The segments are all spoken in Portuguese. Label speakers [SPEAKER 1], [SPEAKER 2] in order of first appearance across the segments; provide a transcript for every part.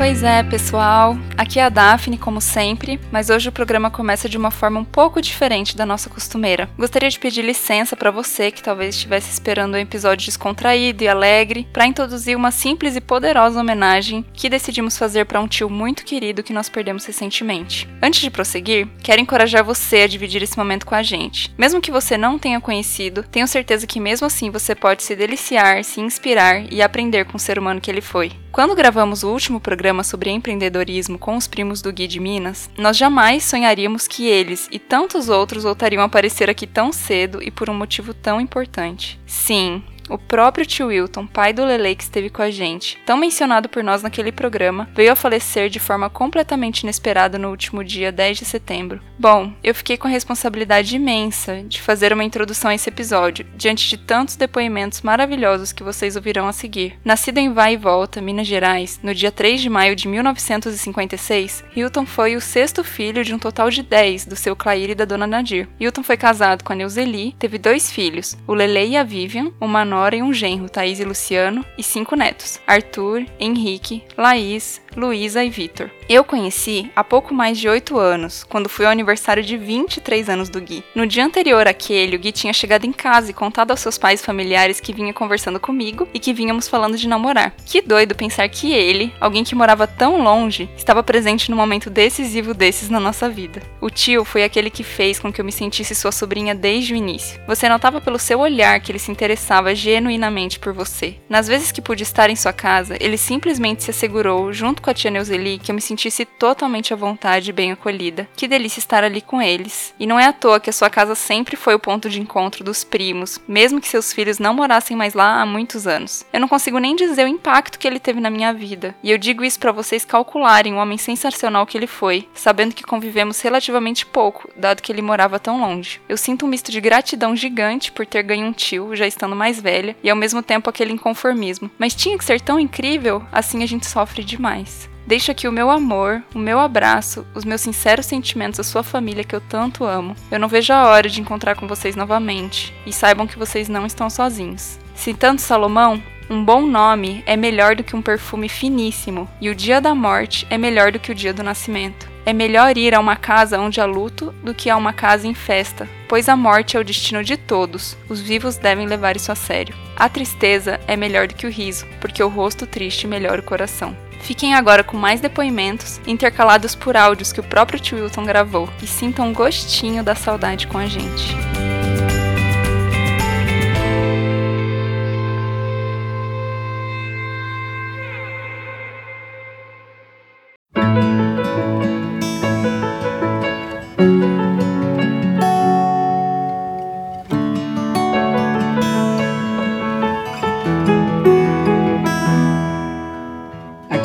[SPEAKER 1] Pois é, pessoal. Aqui é a Daphne, como sempre, mas hoje o programa começa de uma forma um pouco diferente da nossa costumeira. Gostaria de pedir licença para você que talvez estivesse esperando um episódio descontraído e alegre para introduzir uma simples e poderosa homenagem que decidimos fazer para um tio muito querido que nós perdemos recentemente. Antes de prosseguir, quero encorajar você a dividir esse momento com a gente. Mesmo que você não tenha conhecido, tenho certeza que mesmo assim você pode se deliciar, se inspirar e aprender com o ser humano que ele foi. Quando gravamos o último programa sobre empreendedorismo com os primos do Gui de Minas, nós jamais sonharíamos que eles e tantos outros voltariam a aparecer aqui tão cedo e por um motivo tão importante. Sim, o próprio tio Wilton, pai do Lele que esteve com a gente, tão mencionado por nós naquele programa, veio a falecer de forma completamente inesperada no último dia 10 de setembro. Bom, eu fiquei com a responsabilidade imensa de fazer uma introdução a esse episódio, diante de tantos depoimentos maravilhosos que vocês ouvirão a seguir. Nascido em Vai e Volta, Minas Gerais, no dia 3 de maio de 1956, Hilton foi o sexto filho de um total de 10 do seu Clair e da dona Nadir. Hilton foi casado com a Neuzeli, teve dois filhos, o Lele e a Vivian, uma nora e um genro, Thaís e Luciano, e cinco netos, Arthur, Henrique, Laís, Luísa e Vitor. Eu conheci há pouco mais de 8 anos, quando fui ao aniversário de 23 anos do Gui. No dia anterior àquele, o Gui tinha chegado em casa e contado aos seus pais e familiares que vinha conversando comigo e que vínhamos falando de namorar. Que doido pensar que ele, alguém que morava tão longe, estava presente no momento decisivo desses na nossa vida. O tio foi aquele que fez com que eu me sentisse sua sobrinha desde o início. Você notava pelo seu olhar que ele se interessava genuinamente por você. Nas vezes que pude estar em sua casa, ele simplesmente se assegurou, junto com a tia Neuzeli, que eu me sentisse totalmente à vontade e bem acolhida. Que delícia estar ali com eles. E não é à toa que a sua casa sempre foi o ponto de encontro dos primos, mesmo que seus filhos não morassem mais lá há muitos anos. Eu não consigo nem dizer o impacto que ele teve na minha vida. E eu digo isso para vocês calcularem o homem sensacional que ele foi, sabendo que convivemos relativamente pouco, dado que ele morava tão longe. Eu sinto um misto de gratidão gigante por ter ganho um tio, já estando mais velha, e ao mesmo tempo aquele inconformismo. Mas tinha que ser tão incrível, assim a gente sofre demais. Deixo aqui o meu amor, o meu abraço, os meus sinceros sentimentos à sua família que eu tanto amo. Eu não vejo a hora de encontrar com vocês novamente e saibam que vocês não estão sozinhos. Citando Salomão, um bom nome é melhor do que um perfume finíssimo, e o dia da morte é melhor do que o dia do nascimento. É melhor ir a uma casa onde há luto do que a uma casa em festa, pois a morte é o destino de todos. Os vivos devem levar isso a sério. A tristeza é melhor do que o riso, porque o rosto triste melhora o coração. Fiquem agora com mais depoimentos, intercalados por áudios que o próprio tio Wilton gravou, e sintam um gostinho da saudade com a gente.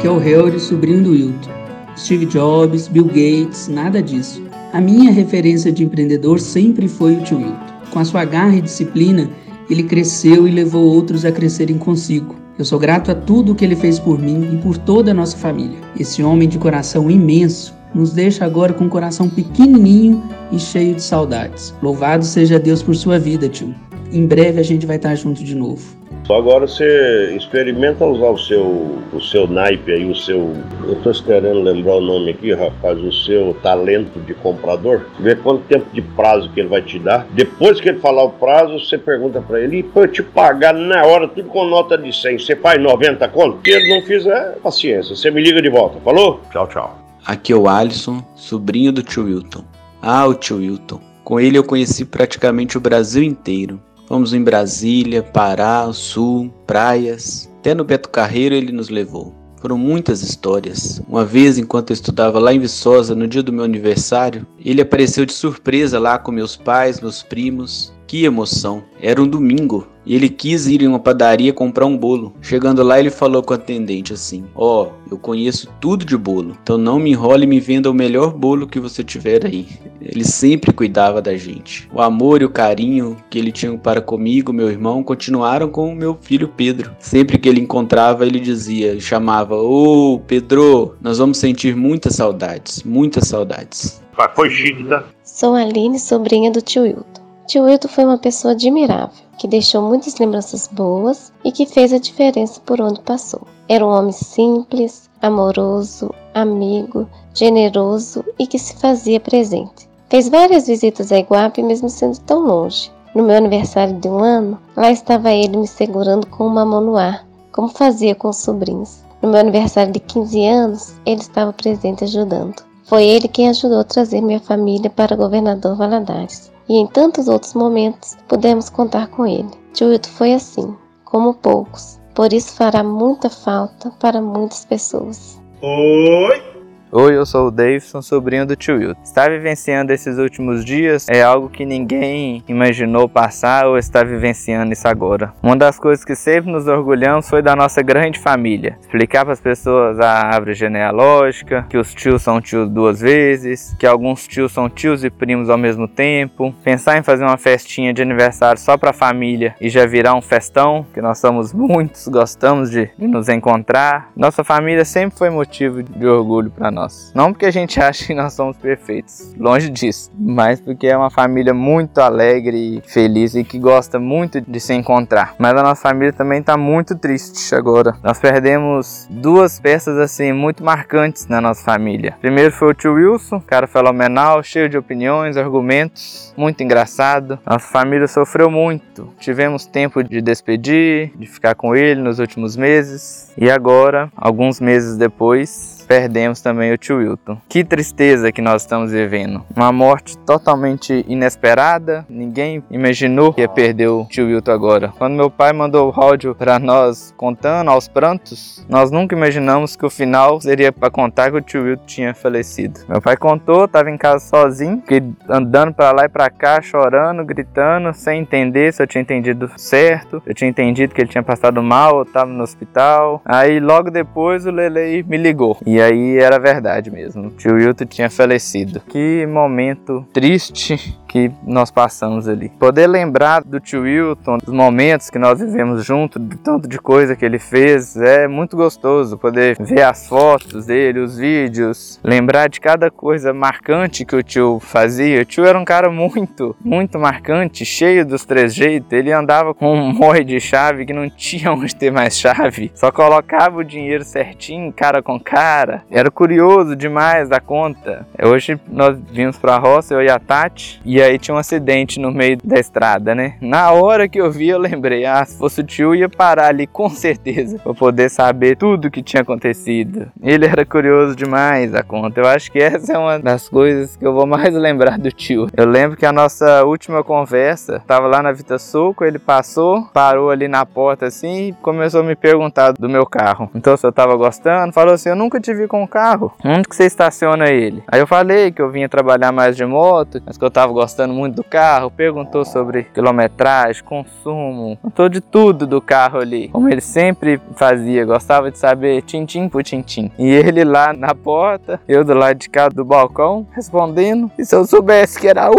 [SPEAKER 2] Aqui é o Helry, sobrinho do Wilton. Steve Jobs, Bill Gates, nada disso. A minha referência de empreendedor sempre foi o tio Wilton. Com a sua garra e disciplina, ele cresceu e levou outros a crescerem consigo. Eu sou grato a tudo que ele fez por mim e por toda a nossa família. Esse homem de coração imenso nos deixa agora com um coração pequenininho e cheio de saudades. Louvado seja Deus por sua vida, tio. Em breve a gente vai estar junto de novo.
[SPEAKER 3] Só agora você experimenta usar o seu, o seu naipe aí, o seu. Eu estou esperando lembrar o nome aqui, rapaz, o seu talento de comprador. Ver quanto tempo de prazo que ele vai te dar. Depois que ele falar o prazo, você pergunta para ele, e para eu te pagar na hora, tudo com nota de 100, você faz 90 conto? Se ele não fizer, paciência, você me liga de volta. Falou? Tchau, tchau.
[SPEAKER 4] Aqui é o Alisson, sobrinho do tio Wilton. Ah, o tio Wilton. Com ele eu conheci praticamente o Brasil inteiro. Fomos em Brasília, Pará, Sul, praias. Até no Beto Carreiro ele nos levou. Foram muitas histórias. Uma vez, enquanto eu estudava lá em Viçosa, no dia do meu aniversário, ele apareceu de surpresa lá com meus pais, meus primos. Que emoção! Era um domingo e ele quis ir em uma padaria comprar um bolo. Chegando lá, ele falou com o atendente assim: Ó, oh, eu conheço tudo de bolo, então não me enrole e me venda o melhor bolo que você tiver aí. Ele sempre cuidava da gente. O amor e o carinho que ele tinha para comigo, meu irmão, continuaram com o meu filho Pedro. Sempre que ele encontrava, ele dizia, chamava: Ô oh, Pedro, nós vamos sentir muitas saudades, muitas saudades.
[SPEAKER 3] Foi chique, tá?
[SPEAKER 5] Sou Aline, sobrinha do tio Wilton. Tio Wilton foi uma pessoa admirável, que deixou muitas lembranças boas e que fez a diferença por onde passou. Era um homem simples, amoroso, amigo, generoso e que se fazia presente. Fez várias visitas a Iguape, mesmo sendo tão longe. No meu aniversário de um ano, lá estava ele me segurando com uma mão no ar, como fazia com os sobrinhos. No meu aniversário de 15 anos, ele estava presente ajudando. Foi ele quem ajudou a trazer minha família para Governador Valadares. E em tantos outros momentos, pudemos contar com ele. Wilton foi assim, como poucos. Por isso fará muita falta para muitas pessoas.
[SPEAKER 6] Oi! Oi, eu sou o Davidson, sobrinho do tio Wilton. Estar vivenciando esses últimos dias é algo que ninguém imaginou passar ou está vivenciando isso agora. Uma das coisas que sempre nos orgulhamos foi da nossa grande família. Explicar para as pessoas a árvore genealógica, que os tios são tios duas vezes, que alguns tios são tios e primos ao mesmo tempo. Pensar em fazer uma festinha de aniversário só para a família e já virar um festão, que nós somos muitos, gostamos de, de nos encontrar. Nossa família sempre foi motivo de orgulho para nós nós. Não porque a gente acha que nós somos perfeitos, longe disso, mas porque é uma família muito alegre e feliz e que gosta muito de se encontrar. Mas a nossa família também está muito triste agora. Nós perdemos duas peças assim muito marcantes na nossa família. Primeiro foi o tio Wilson, cara fenomenal, cheio de opiniões, argumentos, muito engraçado. Nossa família sofreu muito. Tivemos tempo de despedir, de ficar com ele nos últimos meses. E agora, alguns meses depois, perdemos também o tio Wilton. Que tristeza que nós estamos vivendo. Uma morte totalmente inesperada. Ninguém imaginou que ia perder o tio Wilton agora. Quando meu pai mandou o áudio para nós contando aos prantos, nós nunca imaginamos que o final seria para contar que o tio Wilton tinha falecido. Meu pai contou, estava em casa sozinho, andando para lá e para cá, chorando, gritando, sem entender se eu tinha entendido certo. Eu tinha entendido que ele tinha passado mal, eu estava no hospital. Aí logo depois o Lele me ligou. E e aí era verdade mesmo. O tio Wilton tinha falecido. Que momento triste que nós passamos ali. Poder lembrar do tio Wilton, dos momentos que nós vivemos junto, do tanto de coisa que ele fez, é muito gostoso. Poder ver as fotos dele, os vídeos, lembrar de cada coisa marcante que o tio fazia. O tio era um cara muito, muito marcante, cheio dos três jeitos. Ele andava com um morre de chave que não tinha onde ter mais chave. Só colocava o dinheiro certinho, cara com cara. Era curioso demais da conta. Hoje nós vimos pra roça, eu e a Tati, e aí tinha um acidente no meio da estrada, né? Na hora que eu vi, eu lembrei, ah, se fosse o tio, ia parar ali com certeza pra poder saber tudo que tinha acontecido. Ele era curioso demais a conta. Eu acho que essa é uma das coisas que eu vou mais lembrar do tio. Eu lembro que a nossa última conversa tava lá na Vita Soco, ele passou, parou ali na porta assim e começou a me perguntar do meu carro. Então, se eu tava gostando, falou assim: Eu nunca te vi com o carro. Onde que você estaciona ele? Aí eu falei que eu vinha trabalhar mais de moto, mas que eu tava gostando muito do carro, perguntou sobre quilometragem, consumo, contou de tudo do carro ali, como ele sempre fazia, gostava de saber tintim por tintim. E ele lá na porta, eu do lado de cá do balcão, respondendo. E se eu soubesse que era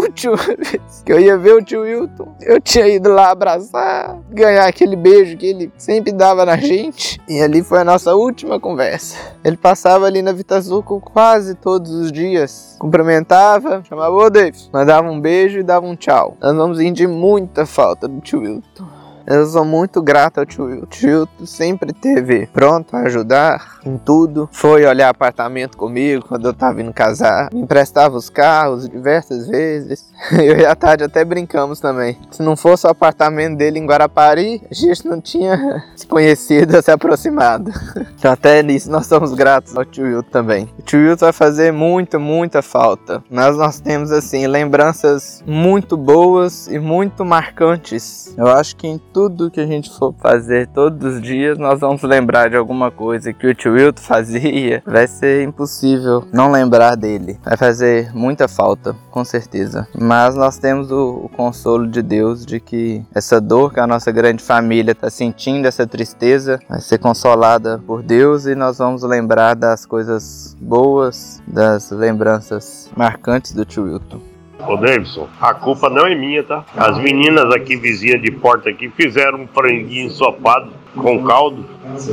[SPEAKER 6] vez que eu ia ver o tio Wilton, eu tinha ido lá abraçar, ganhar aquele beijo que ele sempre dava na gente. E ali foi a nossa última conversa. Ele passava ali na Vitazuco quase todos os dias, cumprimentava, chamava o Davis, mandava um beijo e dava um tchau. Nós vamos sentir muita falta do tio Wilton. Eu sou muito grato ao tio. O tio sempre teve pronto a ajudar em tudo. Foi olhar apartamento comigo quando eu tava indo casar. Me emprestava os carros diversas vezes. Eu e a Tade até brincamos também. Se não fosse o apartamento dele em Guarapari, a gente não tinha se conhecido, se aproximado. Então até nisso nós somos gratos ao tio Wilton também. O tio Wilton vai fazer muita, muita falta. Mas nós temos assim lembranças muito boas e muito marcantes. Eu acho que em tudo que a gente for fazer todos os dias, nós vamos lembrar de alguma coisa que o tio Wilton fazia. Vai ser impossível não lembrar dele. Vai fazer muita falta, com certeza. Mas nós temos o, o consolo de Deus de que essa dor que a nossa grande família está sentindo, essa tristeza, vai ser consolada por Deus e nós vamos lembrar das coisas boas, das lembranças marcantes do tio Wilton.
[SPEAKER 3] Ô Davidson, a culpa não é minha, tá? As meninas aqui, vizinhas de porta aqui, fizeram um franguinho ensopado com caldo,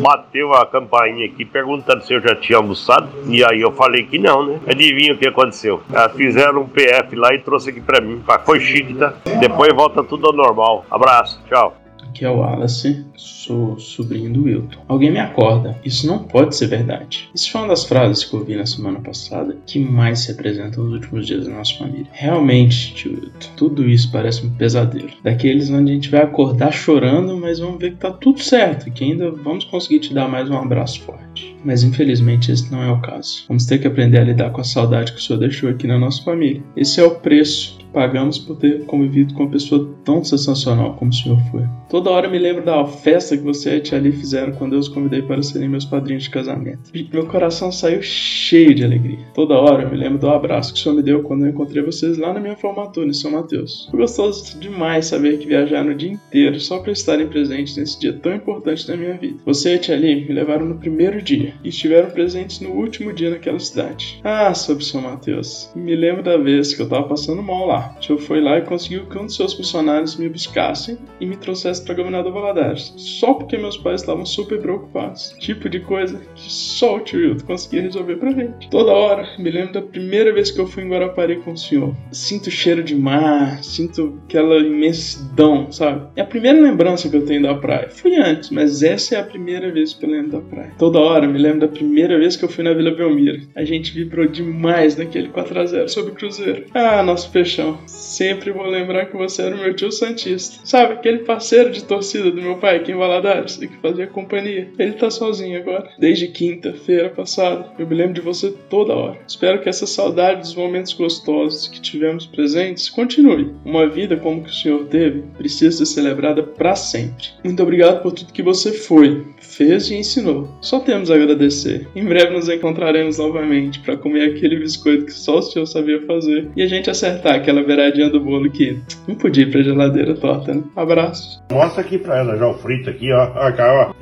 [SPEAKER 3] bateu a campainha aqui perguntando se eu já tinha almoçado. E aí eu falei que não, né? Adivinha o que aconteceu? Elas fizeram um PF lá e trouxe aqui pra mim. Foi chique, tá? Depois volta tudo ao normal. Abraço, tchau.
[SPEAKER 7] Aqui é o Wallace, sou sobrinho do Wilton. Alguém me acorda, isso não pode ser verdade. Isso foi uma das frases que eu ouvi na semana passada que mais representam os últimos dias da nossa família. Realmente, tio Wilton, tudo isso parece um pesadelo. Daqueles onde a gente vai acordar chorando, mas vamos ver que tá tudo certo que ainda vamos conseguir te dar mais um abraço forte. Mas infelizmente esse não é o caso. Vamos ter que aprender a lidar com a saudade que o senhor deixou aqui na nossa família. Esse é o preço pagamos por ter convivido com uma pessoa tão sensacional como o senhor foi. Toda hora me lembro da festa que você e a tia Ali fizeram quando eu os convidei para serem meus padrinhos de casamento. Meu coração saiu cheio de alegria. Toda hora me lembro do abraço que o senhor me deu quando eu encontrei vocês lá na minha formatura em São Mateus. Foi gostoso demais saber que viajaram o dia inteiro só para estarem presentes nesse dia tão importante da minha vida. Você e a tia Ali me levaram no primeiro dia e estiveram presentes no último dia naquela cidade. Ah, sobre São Mateus. Me lembro da vez que eu tava passando mal lá senhor foi lá e conseguiu que um dos seus funcionários me buscasse e me trouxesse para Governador Valadares. Só porque meus pais estavam super preocupados. Tipo de coisa que só o tio Wilton conseguia resolver pra gente. Toda hora, me lembro da primeira vez que eu fui em Guarapari com o senhor. Sinto o cheiro de mar, sinto aquela imensidão, sabe? É a primeira lembrança que eu tenho da praia. Fui antes, mas essa é a primeira vez que eu lembro da praia. Toda hora, me lembro da primeira vez que eu fui na Vila Belmira. A gente vibrou demais naquele 4x0 sobre o Cruzeiro. Ah, nosso peixão. Sempre vou lembrar que você era o meu tio Santista. Sabe, aquele parceiro de torcida do meu pai aqui em Valadares e que fazia companhia. Ele tá sozinho agora. Desde quinta-feira passada. Eu me lembro de você toda hora. Espero que essa saudade dos momentos gostosos que tivemos presentes continue. Uma vida como que o senhor teve precisa ser celebrada para sempre. Muito obrigado por tudo que você foi, fez e ensinou. Só temos a agradecer. Em breve nos encontraremos novamente para comer aquele biscoito que só o senhor sabia fazer e a gente acertar aquela beiradinha do bolo que não podia ir pra geladeira torta, né? Abraço.
[SPEAKER 3] Mostra aqui pra ela já o frito aqui, ó. Ó, cá, ó.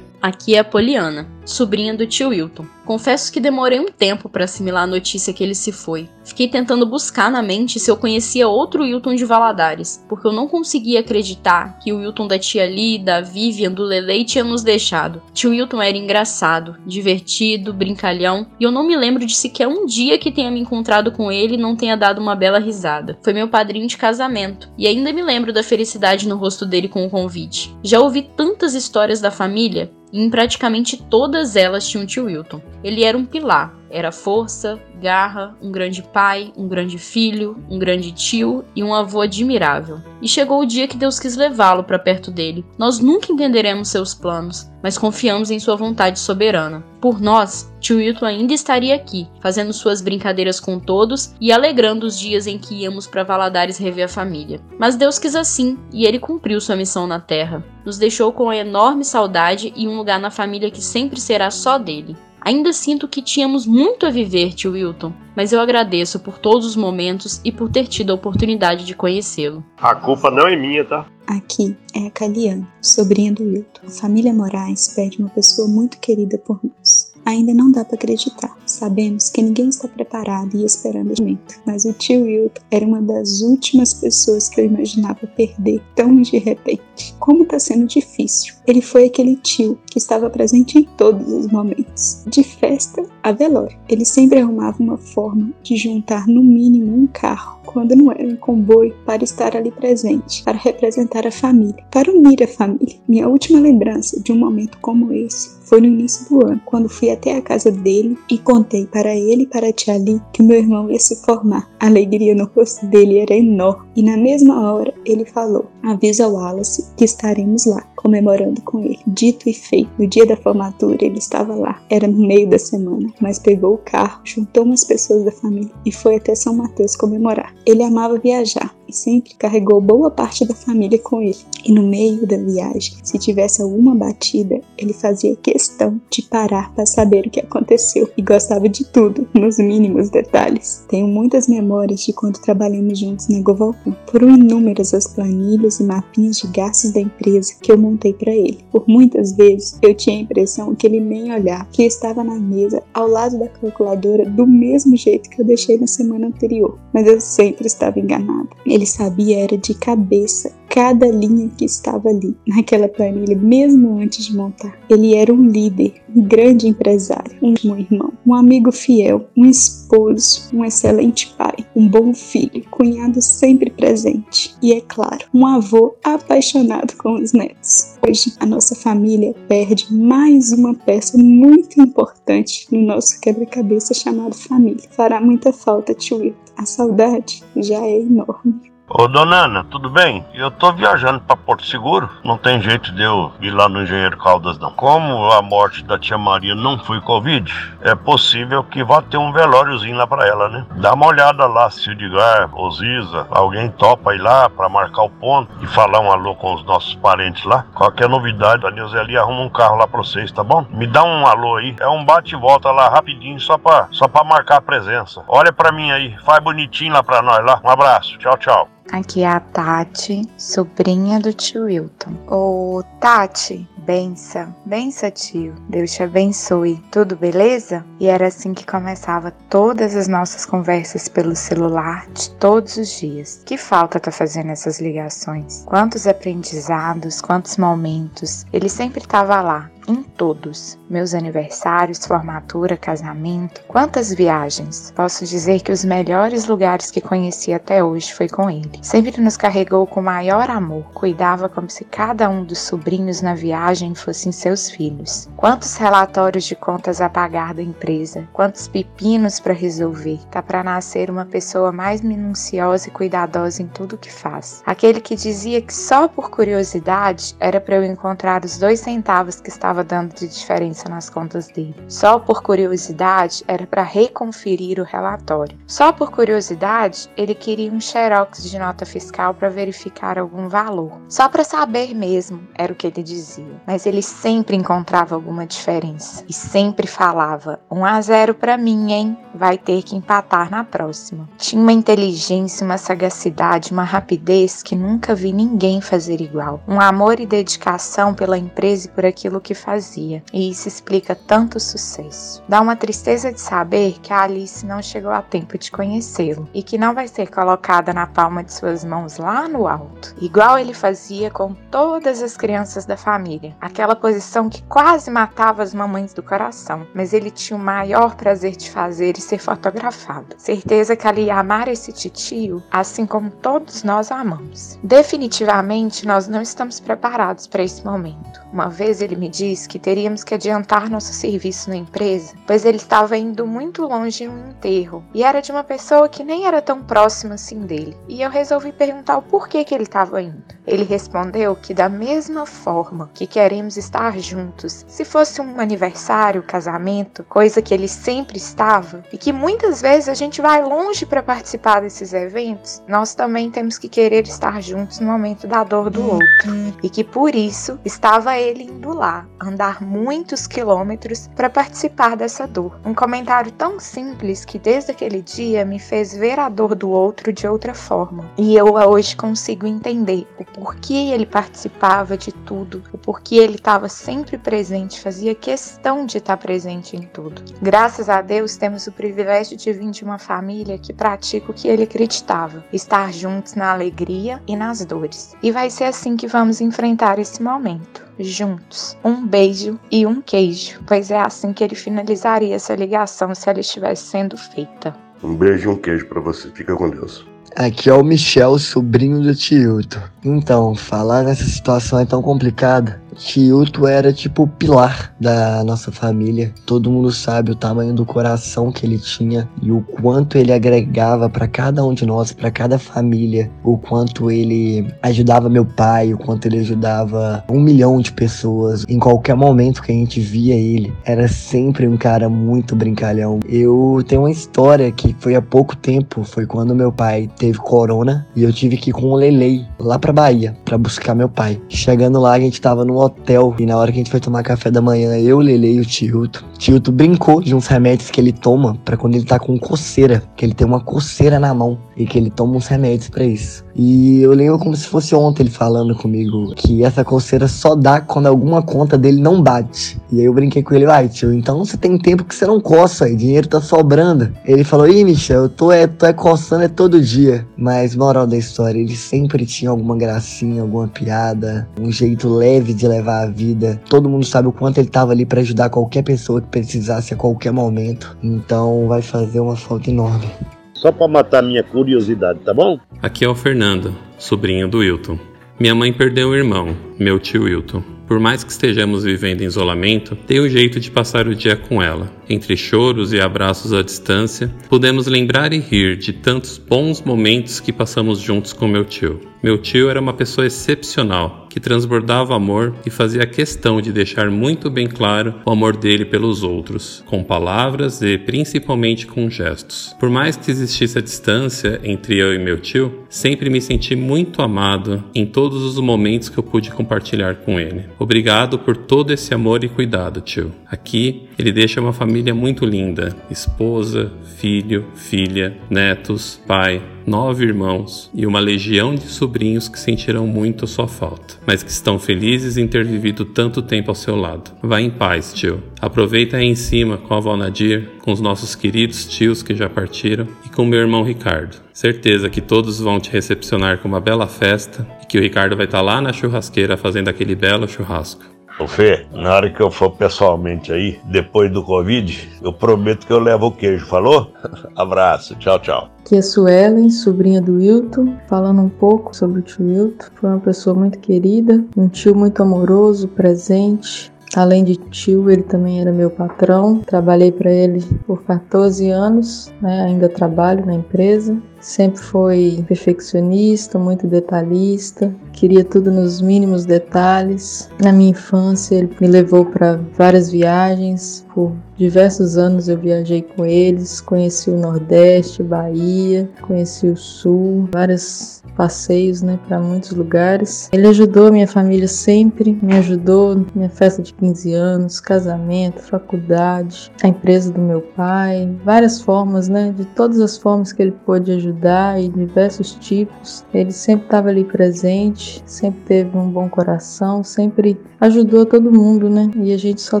[SPEAKER 8] Aqui é a Poliana, sobrinha do tio Wilton. Confesso que demorei um tempo para assimilar a notícia que ele se foi. Fiquei tentando buscar na mente se eu conhecia outro Wilton de Valadares, porque eu não conseguia acreditar que o Wilton da tia Lee, da Vivian, do Lele tinha nos deixado. Tio Wilton era engraçado, divertido, brincalhão, e eu não me lembro de sequer um dia que tenha me encontrado com ele e não tenha dado uma bela risada. Foi meu padrinho de casamento, e ainda me lembro da felicidade no rosto dele com o convite. Já ouvi tantas histórias da família, e em praticamente todas elas tinha um tio Wilton. Ele era um pilar, era força, garra, um grande pai, um grande filho, um grande tio e um avô admirável. E chegou o dia que Deus quis levá-lo para perto dele. Nós nunca entenderemos seus planos, mas confiamos em sua vontade soberana. Por nós, tio Wilton ainda estaria aqui, fazendo suas brincadeiras com todos e alegrando os dias em que íamos para Valadares rever a família. Mas Deus quis assim, e ele cumpriu sua missão na terra. Nos deixou com enorme saudade e um lugar na família que sempre será só dele. Ainda sinto que tínhamos muito a viver, tio Wilton, mas eu agradeço por todos os momentos e por ter tido a oportunidade de conhecê-lo.
[SPEAKER 3] A culpa não é minha, tá?
[SPEAKER 9] Aqui é a Caliane, sobrinha do Wilton. A família Moraes perde uma pessoa muito querida por nós. Ainda não dá para acreditar. Sabemos que ninguém está preparado e esperando o momento, mas o tio Wilton era uma das últimas pessoas que eu imaginava perder tão de repente. Como está sendo difícil. Ele foi aquele tio que estava presente em todos os momentos, de festa a velório. Ele sempre arrumava uma forma de juntar no mínimo um carro, quando não era um comboio, para estar ali presente, para representar a família, para unir a família. Minha última lembrança de um momento como esse foi no início do ano, quando fui até a casa dele e contei para ele e para a tia que meu irmão ia se formar. A alegria no rosto dele era enorme e na mesma hora ele falou: Avisa o Wallace que estaremos lá comemorando com ele. Dito e feito, no dia da formatura ele estava lá. Era no meio da semana, mas pegou o carro, juntou umas pessoas da família e foi até São Mateus comemorar. Ele amava viajar e sempre carregou boa parte da família com ele. E no meio da viagem, se tivesse alguma batida, ele fazia questão de parar para saber o que aconteceu e gostava de tudo, nos mínimos detalhes. Tenho muitas memórias de quando trabalhamos juntos na Govalcão. Foram inúmeras as planilhas e mapinhas de gastos da empresa que eu montei para ele. Por muitas vezes eu tinha a impressão que ele nem olhava, que estava na mesa ao lado da calculadora do mesmo jeito que eu deixei na semana anterior, mas eu sempre estava enganada. Ele Ele sabia era de cabeça cada linha que estava ali naquela planilha, mesmo antes de montar. Ele era um líder, um grande empresário, um irmão, um amigo fiel, um esposo, um excelente pai, um bom filho, cunhado sempre presente e, é claro, um avô apaixonado com os netos. Hoje, a nossa família perde mais uma peça muito importante no nosso quebra-cabeça chamado família. Fará muita falta, tio A saudade já é enorme.
[SPEAKER 3] Ô dona Ana, tudo bem? Eu tô viajando para Porto Seguro, não tem jeito de eu ir lá no Engenheiro Caldas não. Como a morte da tia Maria não foi Covid, é possível que vá ter um velóriozinho lá para ela, né? Dá uma olhada lá se o Ziza, alguém topa ir lá para marcar o ponto e falar um alô com os nossos parentes lá. Qualquer novidade, a Neuzeli arruma um carro lá para vocês, tá bom? Me dá um alô aí, é um bate e volta lá rapidinho só para só pra marcar a presença. Olha para mim aí, faz bonitinho lá para nós lá. Um abraço, tchau, tchau.
[SPEAKER 10] Aqui é a Tati, sobrinha do tio Wilton. Ô, Tati, benção, benção, tio. Deus te abençoe. Tudo beleza? E era assim que começava todas as nossas conversas pelo celular de todos os dias. Que falta tá fazendo essas ligações? Quantos aprendizados, quantos momentos. Ele sempre estava lá, em todos. Meus aniversários, formatura, casamento, quantas viagens. Posso dizer que os melhores lugares que conheci até hoje foi com ele. Sempre nos carregou com maior amor, cuidava como se cada um dos sobrinhos na viagem fossem seus filhos. Quantos relatórios de contas a pagar da empresa, quantos pepinos para resolver. Tá para nascer uma pessoa mais minuciosa e cuidadosa em tudo que faz. Aquele que dizia que só por curiosidade era para eu encontrar os dois centavos que estavam estava dando de diferença nas contas dele. Só por curiosidade era para reconferir o relatório. Só por curiosidade ele queria um xerox de nota fiscal para verificar algum valor. Só para saber mesmo era o que ele dizia. Mas ele sempre encontrava alguma diferença e sempre falava: 1 a 0 para mim, hein? Vai ter que empatar na próxima. Tinha uma inteligência, uma sagacidade, uma rapidez que nunca vi ninguém fazer igual. Um amor e dedicação pela empresa e por aquilo que fazia, e isso explica tanto sucesso. Dá uma tristeza de saber que a Alice não chegou a tempo de conhecê-lo e que não vai ser colocada na palma de suas mãos lá no alto, igual ele fazia com todas as crianças da família, aquela posição que quase matava as mamães do coração, mas ele tinha o maior prazer de fazer e ser fotografado. Certeza que ela ia amar esse titio, assim como todos nós amamos. Definitivamente, nós não estamos preparados para esse momento. Uma vez ele me disse que teríamos que adiantar nosso serviço na empresa, pois ele estava indo muito longe em um enterro e era de uma pessoa que nem era tão próxima assim dele. E eu resolvi perguntar o porquê que ele estava indo. Ele respondeu que da mesma forma que queremos estar juntos, se fosse um aniversário, casamento, coisa que ele sempre estava, e que muitas vezes a gente vai longe para participar desses eventos, nós também temos que querer estar juntos no momento da dor do outro. E que por isso estava ele indo lá, andar muitos quilômetros para participar dessa dor. Um comentário tão simples que desde aquele dia me fez ver a dor do outro de outra forma. E eu hoje consigo entender o porquê ele participava de tudo, o porquê ele estava sempre presente, fazia questão de estar presente em tudo. Graças a Deus temos o privilégio de vir de uma família que pratica o que ele acreditava, estar juntos na alegria e nas dores. E vai ser assim que vamos enfrentar esse momento juntos. Um beijo e um queijo, pois é assim que ele finalizaria essa ligação se ela estivesse sendo feita.
[SPEAKER 3] Um beijo e um queijo para você. Fica com Deus.
[SPEAKER 11] Aqui é o Michel, sobrinho do Tilton. Então, falar nessa situação é tão complicada. Kyuto era tipo o pilar da nossa família. Todo mundo sabe o tamanho do coração que ele tinha e o quanto ele agregava para cada um de nós, para cada família. O quanto ele ajudava meu pai, o quanto ele ajudava um milhão de pessoas. Em qualquer momento que a gente via ele, era sempre um cara muito brincalhão. Eu tenho uma história que foi há pouco tempo, foi quando meu pai teve corona e eu tive que ir com o Lelei lá pra Bahia para buscar meu pai. Chegando lá, a gente tava num hotel e na hora que a gente foi tomar café da manhã, eu, Lele e o Tilto, Tilto brincou de uns remédios que ele toma para quando ele tá com coceira, que ele tem uma coceira na mão e que ele toma uns remédios para isso. E eu lembro como se fosse ontem ele falando comigo que essa coceira só dá quando alguma conta dele não bate. E aí eu brinquei com ele, vai tio, então você tem tempo que você não coça e dinheiro tá sobrando. Ele falou, ih, Michel, eu tô é, tô é coçando é todo dia. Mas moral da história, ele sempre tinha alguma gracinha, alguma piada, um jeito leve de levar a vida. Todo mundo sabe o quanto ele tava ali para ajudar qualquer pessoa que precisasse a qualquer momento. Então vai fazer uma falta enorme.
[SPEAKER 3] Só para matar minha curiosidade, tá bom?
[SPEAKER 12] Aqui é o Fernando, sobrinho do Wilton. Minha mãe perdeu um irmão, meu tio Wilton. Por mais que estejamos vivendo em isolamento, dei um jeito de passar o dia com ela. Entre choros e abraços à distância, pudemos lembrar e rir de tantos bons momentos que passamos juntos com meu tio. Meu tio era uma pessoa excepcional, que transbordava amor e fazia questão de deixar muito bem claro o amor dele pelos outros, com palavras e principalmente com gestos. Por mais que existisse a distância entre eu e meu tio, sempre me senti muito amado em todos os momentos que eu pude compartilhar com ele. Obrigado por todo esse amor e cuidado, tio. Aqui ele deixa uma família muito linda: esposa, filho, filha, netos, pai, nove irmãos e uma legião de sobrinhos que sentirão muito sua falta, mas que estão felizes em ter vivido tanto tempo ao seu lado. Vá em paz, tio. Aproveita aí em cima com a avó Nadir, com os nossos queridos tios que já partiram e com meu irmão Ricardo. Certeza que todos vão te recepcionar com uma bela festa e que o Ricardo vai estar lá na churrasqueira fazendo aquele belo churrasco.
[SPEAKER 3] Ô Fê, na hora que eu for pessoalmente aí, depois do Covid, eu prometo que eu levo o queijo, falou? Abraço, tchau, tchau.
[SPEAKER 13] Aqui é Suelen, sobrinha do Wilton, falando um pouco sobre o tio Wilton. Foi uma pessoa muito querida, um tio muito amoroso, presente, Além de tio, ele também era meu patrão. Trabalhei para ele por 14 anos, né? ainda trabalho na empresa. Sempre foi perfeccionista, muito detalhista, queria tudo nos mínimos detalhes. Na minha infância, ele me levou para várias viagens. Por diversos anos eu viajei com eles, conheci o Nordeste, Bahia, conheci o Sul, vários passeios, né, para muitos lugares. Ele ajudou minha família sempre, me ajudou minha festa de 15 anos, casamento, faculdade, a empresa do meu pai, várias formas, né, de todas as formas que ele pôde ajudar ajudar em diversos tipos. Ele sempre estava ali presente, sempre teve um bom coração, sempre ajudou todo mundo, né? E a gente só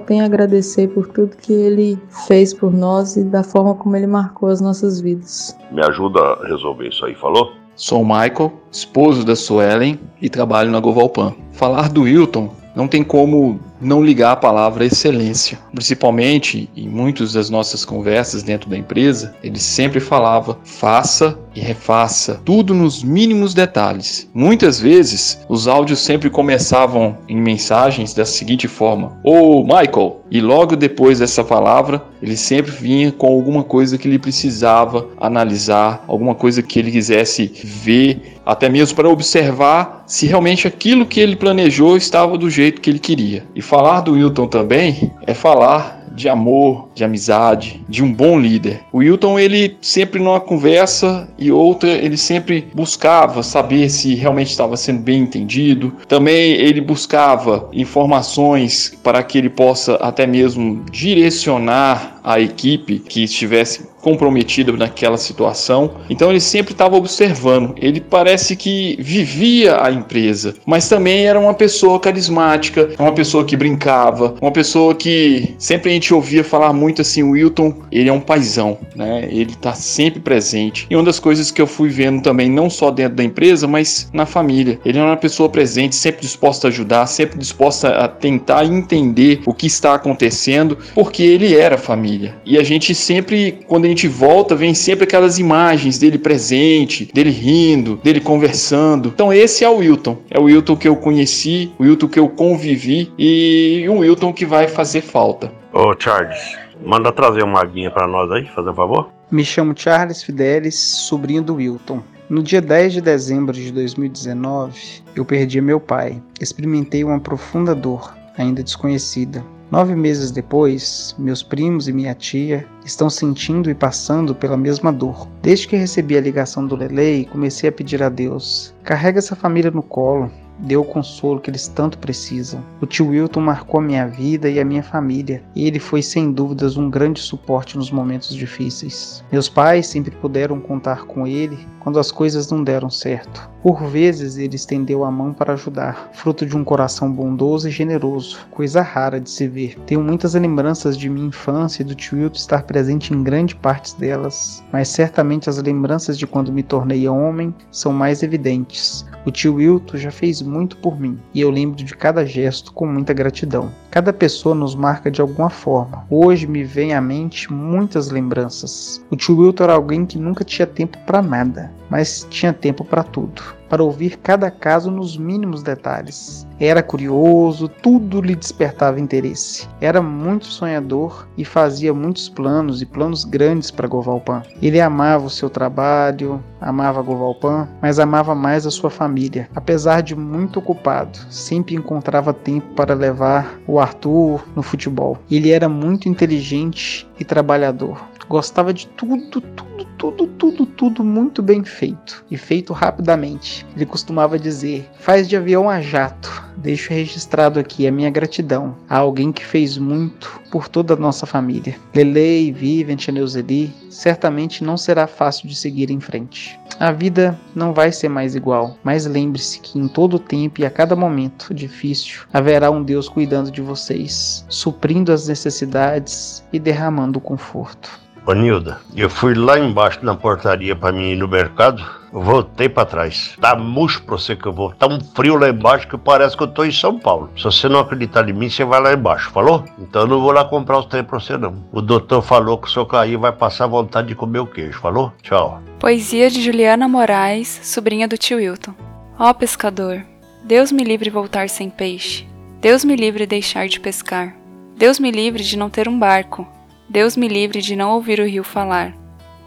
[SPEAKER 13] tem a agradecer por tudo que ele fez por nós e da forma como ele marcou as nossas vidas.
[SPEAKER 3] Me ajuda a resolver isso aí, falou?
[SPEAKER 14] Sou o Michael, esposo da Suelen e trabalho na Govalpan. Falar do Wilton não tem como não ligar a palavra excelência. Principalmente em muitas das nossas conversas dentro da empresa, ele sempre falava faça e refaça, tudo nos mínimos detalhes. Muitas vezes, os áudios sempre começavam em mensagens da seguinte forma: Ô oh, Michael! E logo depois dessa palavra, ele sempre vinha com alguma coisa que ele precisava analisar, alguma coisa que ele quisesse ver, até mesmo para observar se realmente aquilo que ele planejou estava do jeito que ele queria. E falar do Wilton também é falar de amor, de amizade, de um bom líder. O Wilton, ele sempre numa conversa e outra, ele sempre buscava saber se realmente estava sendo bem entendido. Também ele buscava informações para que ele possa até mesmo direcionar a equipe que estivesse comprometida naquela situação. Então ele sempre estava observando. Ele parece que vivia a empresa, mas também era uma pessoa carismática, uma pessoa que brincava, uma pessoa que sempre a gente ouvia falar muito assim, o Wilton, ele é um paizão, né? Ele está sempre presente. E uma das coisas que eu fui vendo também, não só dentro da empresa, mas na família. Ele é uma pessoa presente, sempre disposta a ajudar, sempre disposta a tentar entender o que está acontecendo, porque ele era família. E a gente sempre, quando a gente volta, vem sempre aquelas imagens dele presente, dele rindo, dele conversando. Então esse é o Wilton. É o Wilton que eu conheci, o Wilton que eu convivi e um Wilton que vai fazer falta.
[SPEAKER 3] Ô Charles, manda trazer uma aguinha para nós aí, fazer um favor?
[SPEAKER 15] Me chamo Charles Fidelis, sobrinho do Wilton. No dia 10 de dezembro de 2019, eu perdi meu pai. Experimentei uma profunda dor, ainda desconhecida. Nove meses depois, meus primos e minha tia estão sentindo e passando pela mesma dor. Desde que recebi a ligação do Lele, comecei a pedir a Deus: carrega essa família no colo, deu o consolo que eles tanto precisam. O tio Wilton marcou a minha vida e a minha família, e ele foi sem dúvidas um grande suporte nos momentos difíceis. Meus pais sempre puderam contar com ele quando as coisas não deram certo. Por vezes ele estendeu a mão para ajudar, fruto de um coração bondoso e generoso, coisa rara de se ver. Tenho muitas lembranças de minha infância e do tio Wilton estar presente em grande parte delas, mas certamente as lembranças de quando me tornei homem são mais evidentes. O tio Wilton já fez muito por mim e eu lembro de cada gesto com muita gratidão. Cada pessoa nos marca de alguma forma. Hoje me vem à mente muitas lembranças. O tio Wilton era alguém que nunca tinha tempo para nada, mas tinha tempo para tudo para ouvir cada caso nos mínimos detalhes. Era curioso, tudo lhe despertava interesse. Era muito sonhador e fazia muitos planos e planos grandes para Govalpan. Ele amava o seu trabalho, amava Govalpan, mas amava mais a sua família. Apesar de muito ocupado, sempre encontrava tempo para levar o Arthur no futebol. Ele era muito inteligente e trabalhador. Gostava de tudo, tudo, tudo, tudo, tudo muito bem feito e feito rapidamente. Ele costumava dizer: faz de avião a jato. Deixo registrado aqui a minha gratidão a alguém que fez muito por toda a nossa família. Lelei, Vivian, Neuzeli, certamente não será fácil de seguir em frente. A vida não vai ser mais igual, mas lembre-se que em todo tempo e a cada momento difícil haverá um Deus cuidando de vocês, suprindo as necessidades e derramando o conforto.
[SPEAKER 3] Ô Nilda, eu fui lá embaixo na portaria para mim ir no mercado, voltei para trás. Tá murcho pra você que eu vou. Tá um frio lá embaixo que parece que eu tô em São Paulo. Se você não acreditar em mim, você vai lá embaixo, falou? Então eu não vou lá comprar os trem pra você não. O doutor falou que o seu cair vai passar vontade de comer o queijo, falou? Tchau.
[SPEAKER 1] Poesia de Juliana Moraes, sobrinha do tio Wilton. Ó oh, pescador, Deus me livre voltar sem peixe. Deus me livre deixar de pescar. Deus me livre de não ter um barco. Deus me livre de não ouvir o rio falar.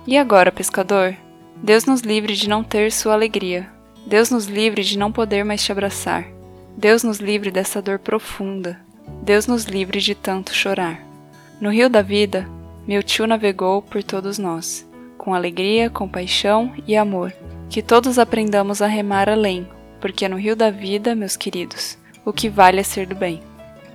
[SPEAKER 1] E agora, pescador? Deus nos livre de não ter sua alegria. Deus nos livre de não poder mais te abraçar. Deus nos livre dessa dor profunda. Deus nos livre de tanto chorar. No rio da vida, meu tio navegou por todos nós, com alegria, compaixão e amor. Que todos aprendamos a remar além, porque no rio da vida, meus queridos, o que vale é ser do bem.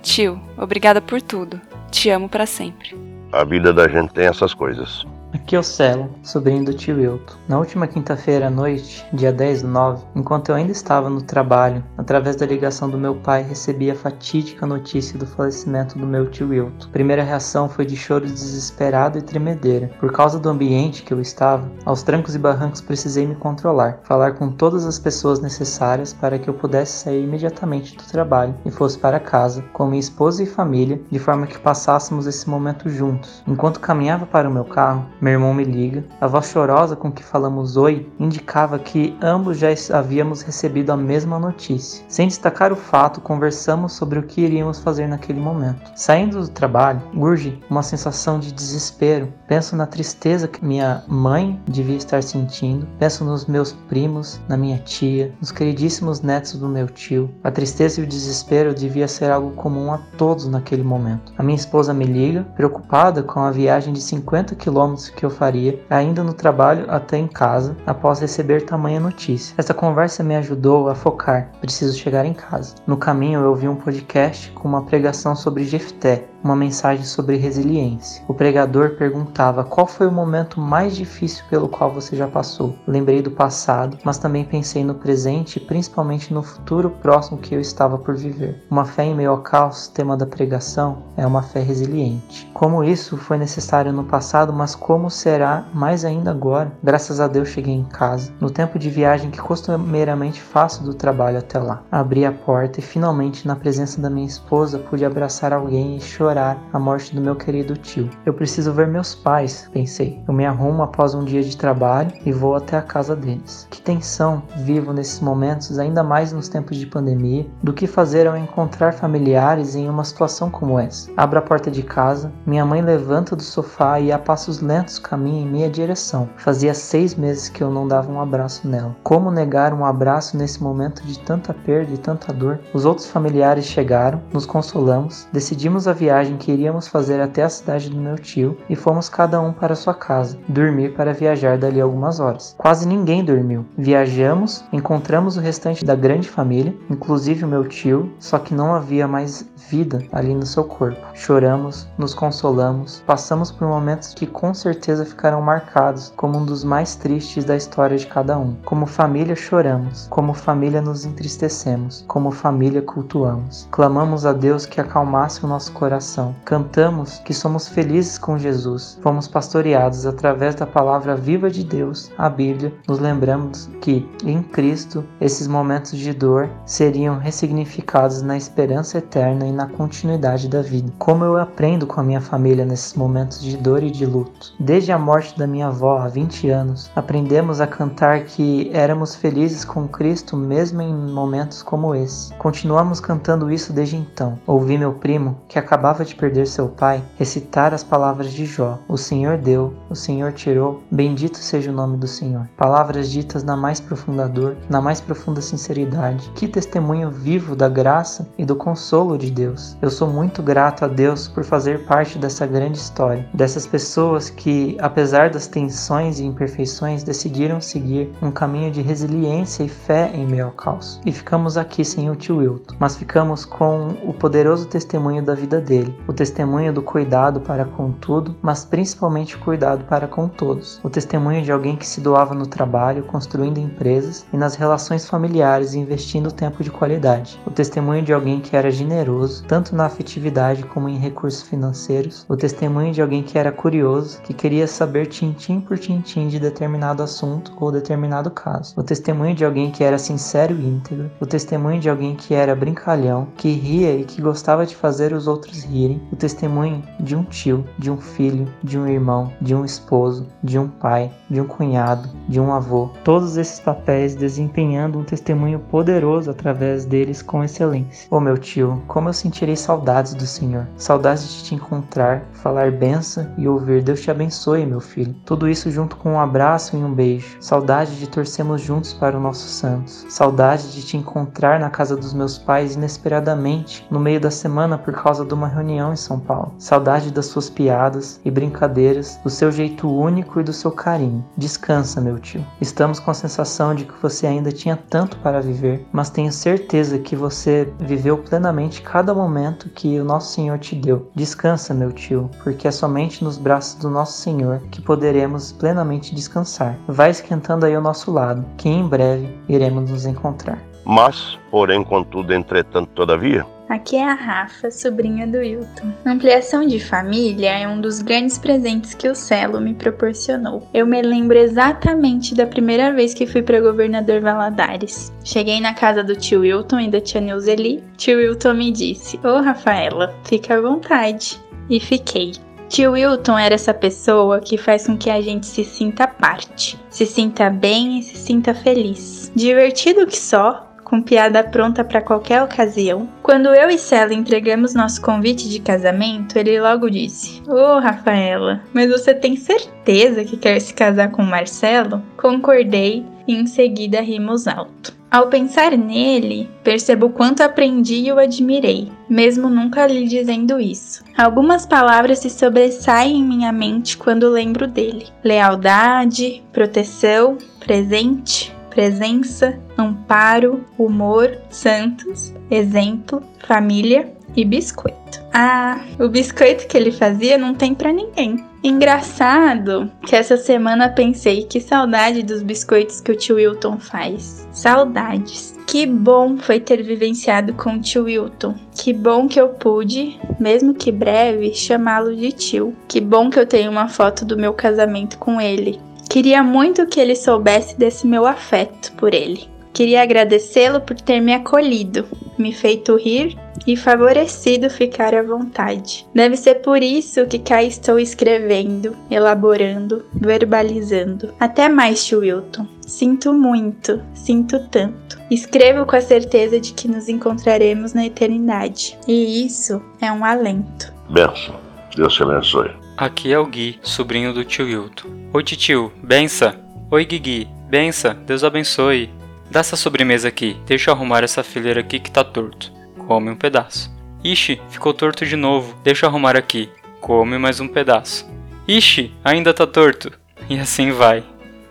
[SPEAKER 1] Tio, obrigada por tudo. Te amo para sempre.
[SPEAKER 3] A vida da gente tem essas coisas.
[SPEAKER 16] Aqui é o Celo, sobrinho do tio Wilton. Na última quinta-feira à noite, dia 10 do 9, enquanto eu ainda estava no trabalho, através da ligação do meu pai, recebi a fatídica notícia do falecimento do meu tio Wilton. A primeira reação foi de choro desesperado e tremedeira. Por causa do ambiente que eu estava, aos trancos e barrancos precisei me controlar, falar com todas as pessoas necessárias para que eu pudesse sair imediatamente do trabalho e fosse para casa, com minha esposa e família, de forma que passássemos esse momento juntos. Enquanto caminhava para o meu carro, meu irmão me liga. A voz chorosa com que falamos oi indicava que ambos já havíamos recebido a mesma notícia. Sem destacar o fato, conversamos sobre o que iríamos fazer naquele momento. Saindo do trabalho, urge uma sensação de desespero. Penso na tristeza que minha mãe devia estar sentindo. Penso nos meus primos, na minha tia, nos queridíssimos netos do meu tio. A tristeza e o desespero devia ser algo comum a todos naquele momento. A minha esposa me liga, preocupada com a viagem de 50 quilômetros que eu faria, ainda no trabalho até em casa, após receber tamanha notícia. Essa conversa me ajudou a focar. Preciso chegar em casa. No caminho eu ouvi um podcast com uma pregação sobre Jefté, uma mensagem sobre resiliência. O pregador perguntava qual foi o momento mais difícil pelo qual você já passou. Lembrei do passado, mas também pensei no presente e principalmente no futuro próximo que eu estava por viver. Uma fé em meio ao caos, tema da pregação, é uma fé resiliente. Como isso foi necessário no passado, mas como será mais ainda agora? Graças a Deus cheguei em casa, no tempo de viagem que costumeiramente faço do trabalho até lá. Abri a porta e finalmente, na presença da minha esposa, pude abraçar alguém e chorar chorar a morte do meu querido tio. Eu preciso ver meus pais, pensei. Eu me arrumo após um dia de trabalho e vou até a casa deles. Que tensão vivo nesses momentos, ainda mais nos tempos de pandemia, do que fazer ao encontrar familiares em uma situação como essa. Abro a porta de casa, minha mãe levanta do sofá e a passos lentos caminha em minha direção. Fazia seis meses que eu não dava um abraço nela. Como negar um abraço nesse momento de tanta perda e tanta dor? Os outros familiares chegaram, nos consolamos, decidimos a viagem que iríamos fazer até a cidade do meu tio e fomos cada um para sua casa, dormir para viajar dali algumas horas. Quase ninguém dormiu. Viajamos, encontramos o restante da grande família, inclusive o meu tio, só que não havia mais vida ali no seu corpo. Choramos, nos consolamos, passamos por momentos que com certeza ficarão marcados como um dos mais tristes da história de cada um. Como família choramos, como família nos entristecemos, como família cultuamos. Clamamos a Deus que acalmasse o nosso coração. Cantamos que somos felizes com Jesus. Fomos pastoreados através da palavra viva de Deus, a Bíblia. Nos lembramos que em Cristo esses momentos de dor seriam ressignificados na esperança eterna e na continuidade da vida. Como eu aprendo com a minha família nesses momentos de dor e de luto. Desde a morte da minha avó há 20 anos, aprendemos a cantar que éramos felizes com Cristo mesmo em momentos como esse. Continuamos cantando isso desde então. Ouvi meu primo, que acabava de perder seu pai, recitar as palavras de Jó: O Senhor deu, o Senhor tirou, bendito seja o nome do Senhor. Palavras ditas na mais profunda dor, na mais profunda sinceridade. Que testemunho vivo da graça e do consolo de Deus. Eu sou muito grato a Deus por fazer parte dessa grande história, dessas pessoas que, apesar das tensões e imperfeições, decidiram seguir um caminho de resiliência e fé em meio ao caos. E ficamos aqui sem o tio Wilton, mas ficamos com o poderoso testemunho da vida dele, o testemunho do cuidado para com tudo, mas principalmente cuidado para com todos, o testemunho de alguém que se doava no trabalho, construindo empresas e nas relações familiares, investindo tempo de qualidade, o testemunho de alguém que era generoso, tanto na afetividade como em recursos financeiros, o testemunho de alguém que era curioso, que queria saber tintim por tintim de determinado assunto ou determinado caso, o testemunho de alguém que era sincero e íntegro, o testemunho de alguém que era brincalhão, que ria e que gostava de fazer os outros o testemunho de um tio, de um filho, de um irmão, de um esposo, de um pai, de um cunhado, de um avô. Todos esses papéis desempenhando um testemunho poderoso através deles com excelência. Ô oh, meu tio, como eu sentirei saudades do Senhor, saudades de te encontrar, falar benção e ouvir Deus te abençoe, meu filho. Tudo isso junto com um abraço e um beijo. Saudade de torcermos juntos para o nosso Santos. Saudade de te encontrar na casa dos meus pais inesperadamente no meio da semana por causa de uma reunião em São Paulo. Saudade das suas piadas e brincadeiras, do seu jeito único e do seu carinho. Descansa, meu tio. Estamos com a sensação de que você ainda tinha tanto para viver, mas tenho certeza que você viveu plenamente cada momento que o nosso Senhor te deu. Descansa, meu tio, porque é somente nos braços do nosso Senhor que poderemos plenamente descansar. Vai esquentando aí ao nosso lado, que em breve iremos nos encontrar.
[SPEAKER 3] Mas, porém, contudo, entretanto, todavia,
[SPEAKER 17] Aqui é a Rafa, sobrinha do Wilton. Ampliação de família é um dos grandes presentes que o Celo me proporcionou. Eu me lembro exatamente da primeira vez que fui para Governador Valadares. Cheguei na casa do tio Wilton e da tia Neuzeli. Tio Wilton me disse: Ô oh, Rafaela, fica à vontade. E fiquei. Tio Wilton era essa pessoa que faz com que a gente se sinta parte, se sinta bem e se sinta feliz. Divertido que só, com piada pronta para qualquer ocasião. Quando eu e Cela entregamos nosso convite de casamento, ele logo disse: Ô oh, Rafaela, mas você tem certeza que quer se casar com Marcelo? Concordei e em seguida rimos alto. Ao pensar nele, percebo quanto aprendi e o admirei, mesmo nunca lhe dizendo isso. Algumas palavras se sobressaem em minha mente quando lembro dele: lealdade, proteção, presente, presença, amparo, humor, santos, exemplo, família e biscoito. Ah, o biscoito que ele fazia não tem para ninguém. Engraçado que essa semana pensei que saudade dos biscoitos que o tio Wilton faz. Saudades. Que bom foi ter vivenciado com o tio Wilton. Que bom que eu pude, mesmo que breve, chamá-lo de tio. Que bom que eu tenho uma foto do meu casamento com ele. Queria muito que ele soubesse desse meu afeto por ele. Queria agradecê-lo por ter me acolhido, me feito rir e favorecido ficar à vontade. Deve ser por isso que cá estou escrevendo, elaborando, verbalizando. Até mais, Wilton. Sinto muito, sinto tanto. Escrevo com a certeza de que nos encontraremos na eternidade. E isso é um alento.
[SPEAKER 3] Benção. Deus te abençoe.
[SPEAKER 18] Aqui é o Gui, sobrinho do tio Hilton. Oi tio, bença. Oi Gui, bença, Deus abençoe. Dá essa sobremesa aqui, deixa eu arrumar essa fileira aqui que tá torto. Come um pedaço. Ixi, ficou torto de novo, deixa eu arrumar aqui. Come mais um pedaço. Ixi, ainda tá torto. E assim vai.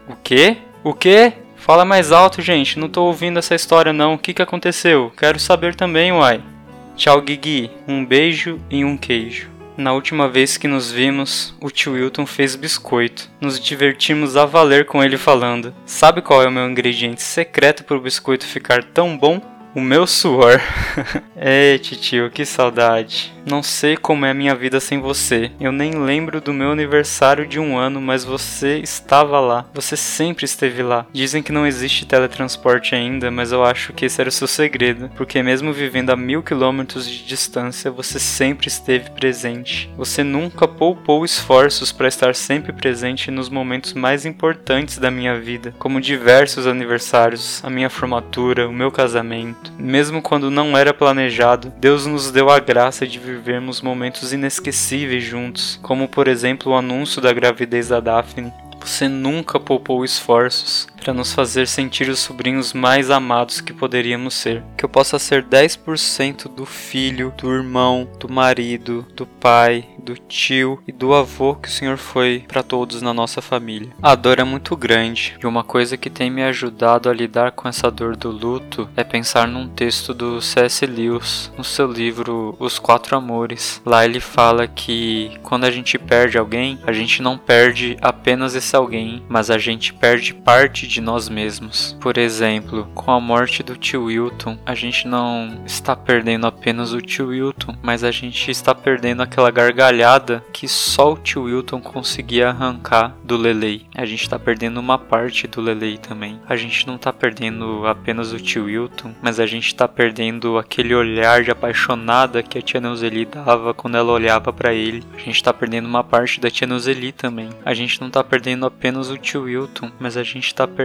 [SPEAKER 18] O quê? O quê? Fala mais alto, gente. Não tô ouvindo essa história não. O que que aconteceu? Quero saber também, uai. Tchau, Guigui. Um beijo e um queijo. Na última vez que nos vimos, o tio Wilton fez biscoito. Nos divertimos a valer com ele falando. Sabe qual é o meu ingrediente secreto para o biscoito ficar tão bom? O meu suor. Ei, tio, que saudade. Não sei como é a minha vida sem você. Eu nem lembro do meu aniversário de um ano, mas você estava lá. Você sempre esteve lá. Dizem que não existe teletransporte ainda, mas eu acho que esse era o seu segredo. Porque mesmo vivendo a mil quilômetros de distância, você sempre esteve presente. Você nunca poupou esforços para estar sempre presente nos momentos mais importantes da minha vida, como diversos aniversários, a minha formatura, o meu casamento. Mesmo quando não era planejado, Deus nos deu a graça de vivermos momentos inesquecíveis juntos, como por exemplo o anúncio da gravidez da Daphne. Você nunca poupou esforços para nos fazer sentir os sobrinhos mais amados que poderíamos ser. Que eu possa ser 10% do filho, do irmão, do marido, do pai, do tio e do avô que o Senhor foi para todos na nossa família. A dor é muito grande e uma coisa que tem me ajudado a lidar com essa dor do luto é pensar num texto do C.S. Lewis, no seu livro Os Quatro Amores. Lá ele fala que quando a gente perde alguém, a gente não perde apenas esse alguém, mas a gente perde parte de nós mesmos. Por exemplo, com a morte do tio Wilton, a gente não está perdendo apenas o tio Wilton, mas a gente está perdendo aquela gargalhada que só o tio Wilton conseguia arrancar do Lelei. A gente está perdendo uma parte do Lelei também. A gente não está perdendo apenas o tio Wilton, mas a gente está perdendo aquele olhar de apaixonada que a tia Neuzeli dava quando ela olhava para ele. A gente está perdendo uma parte da tia Neuzeli também. A gente não está perdendo apenas o tio Wilton, mas a gente está perdendo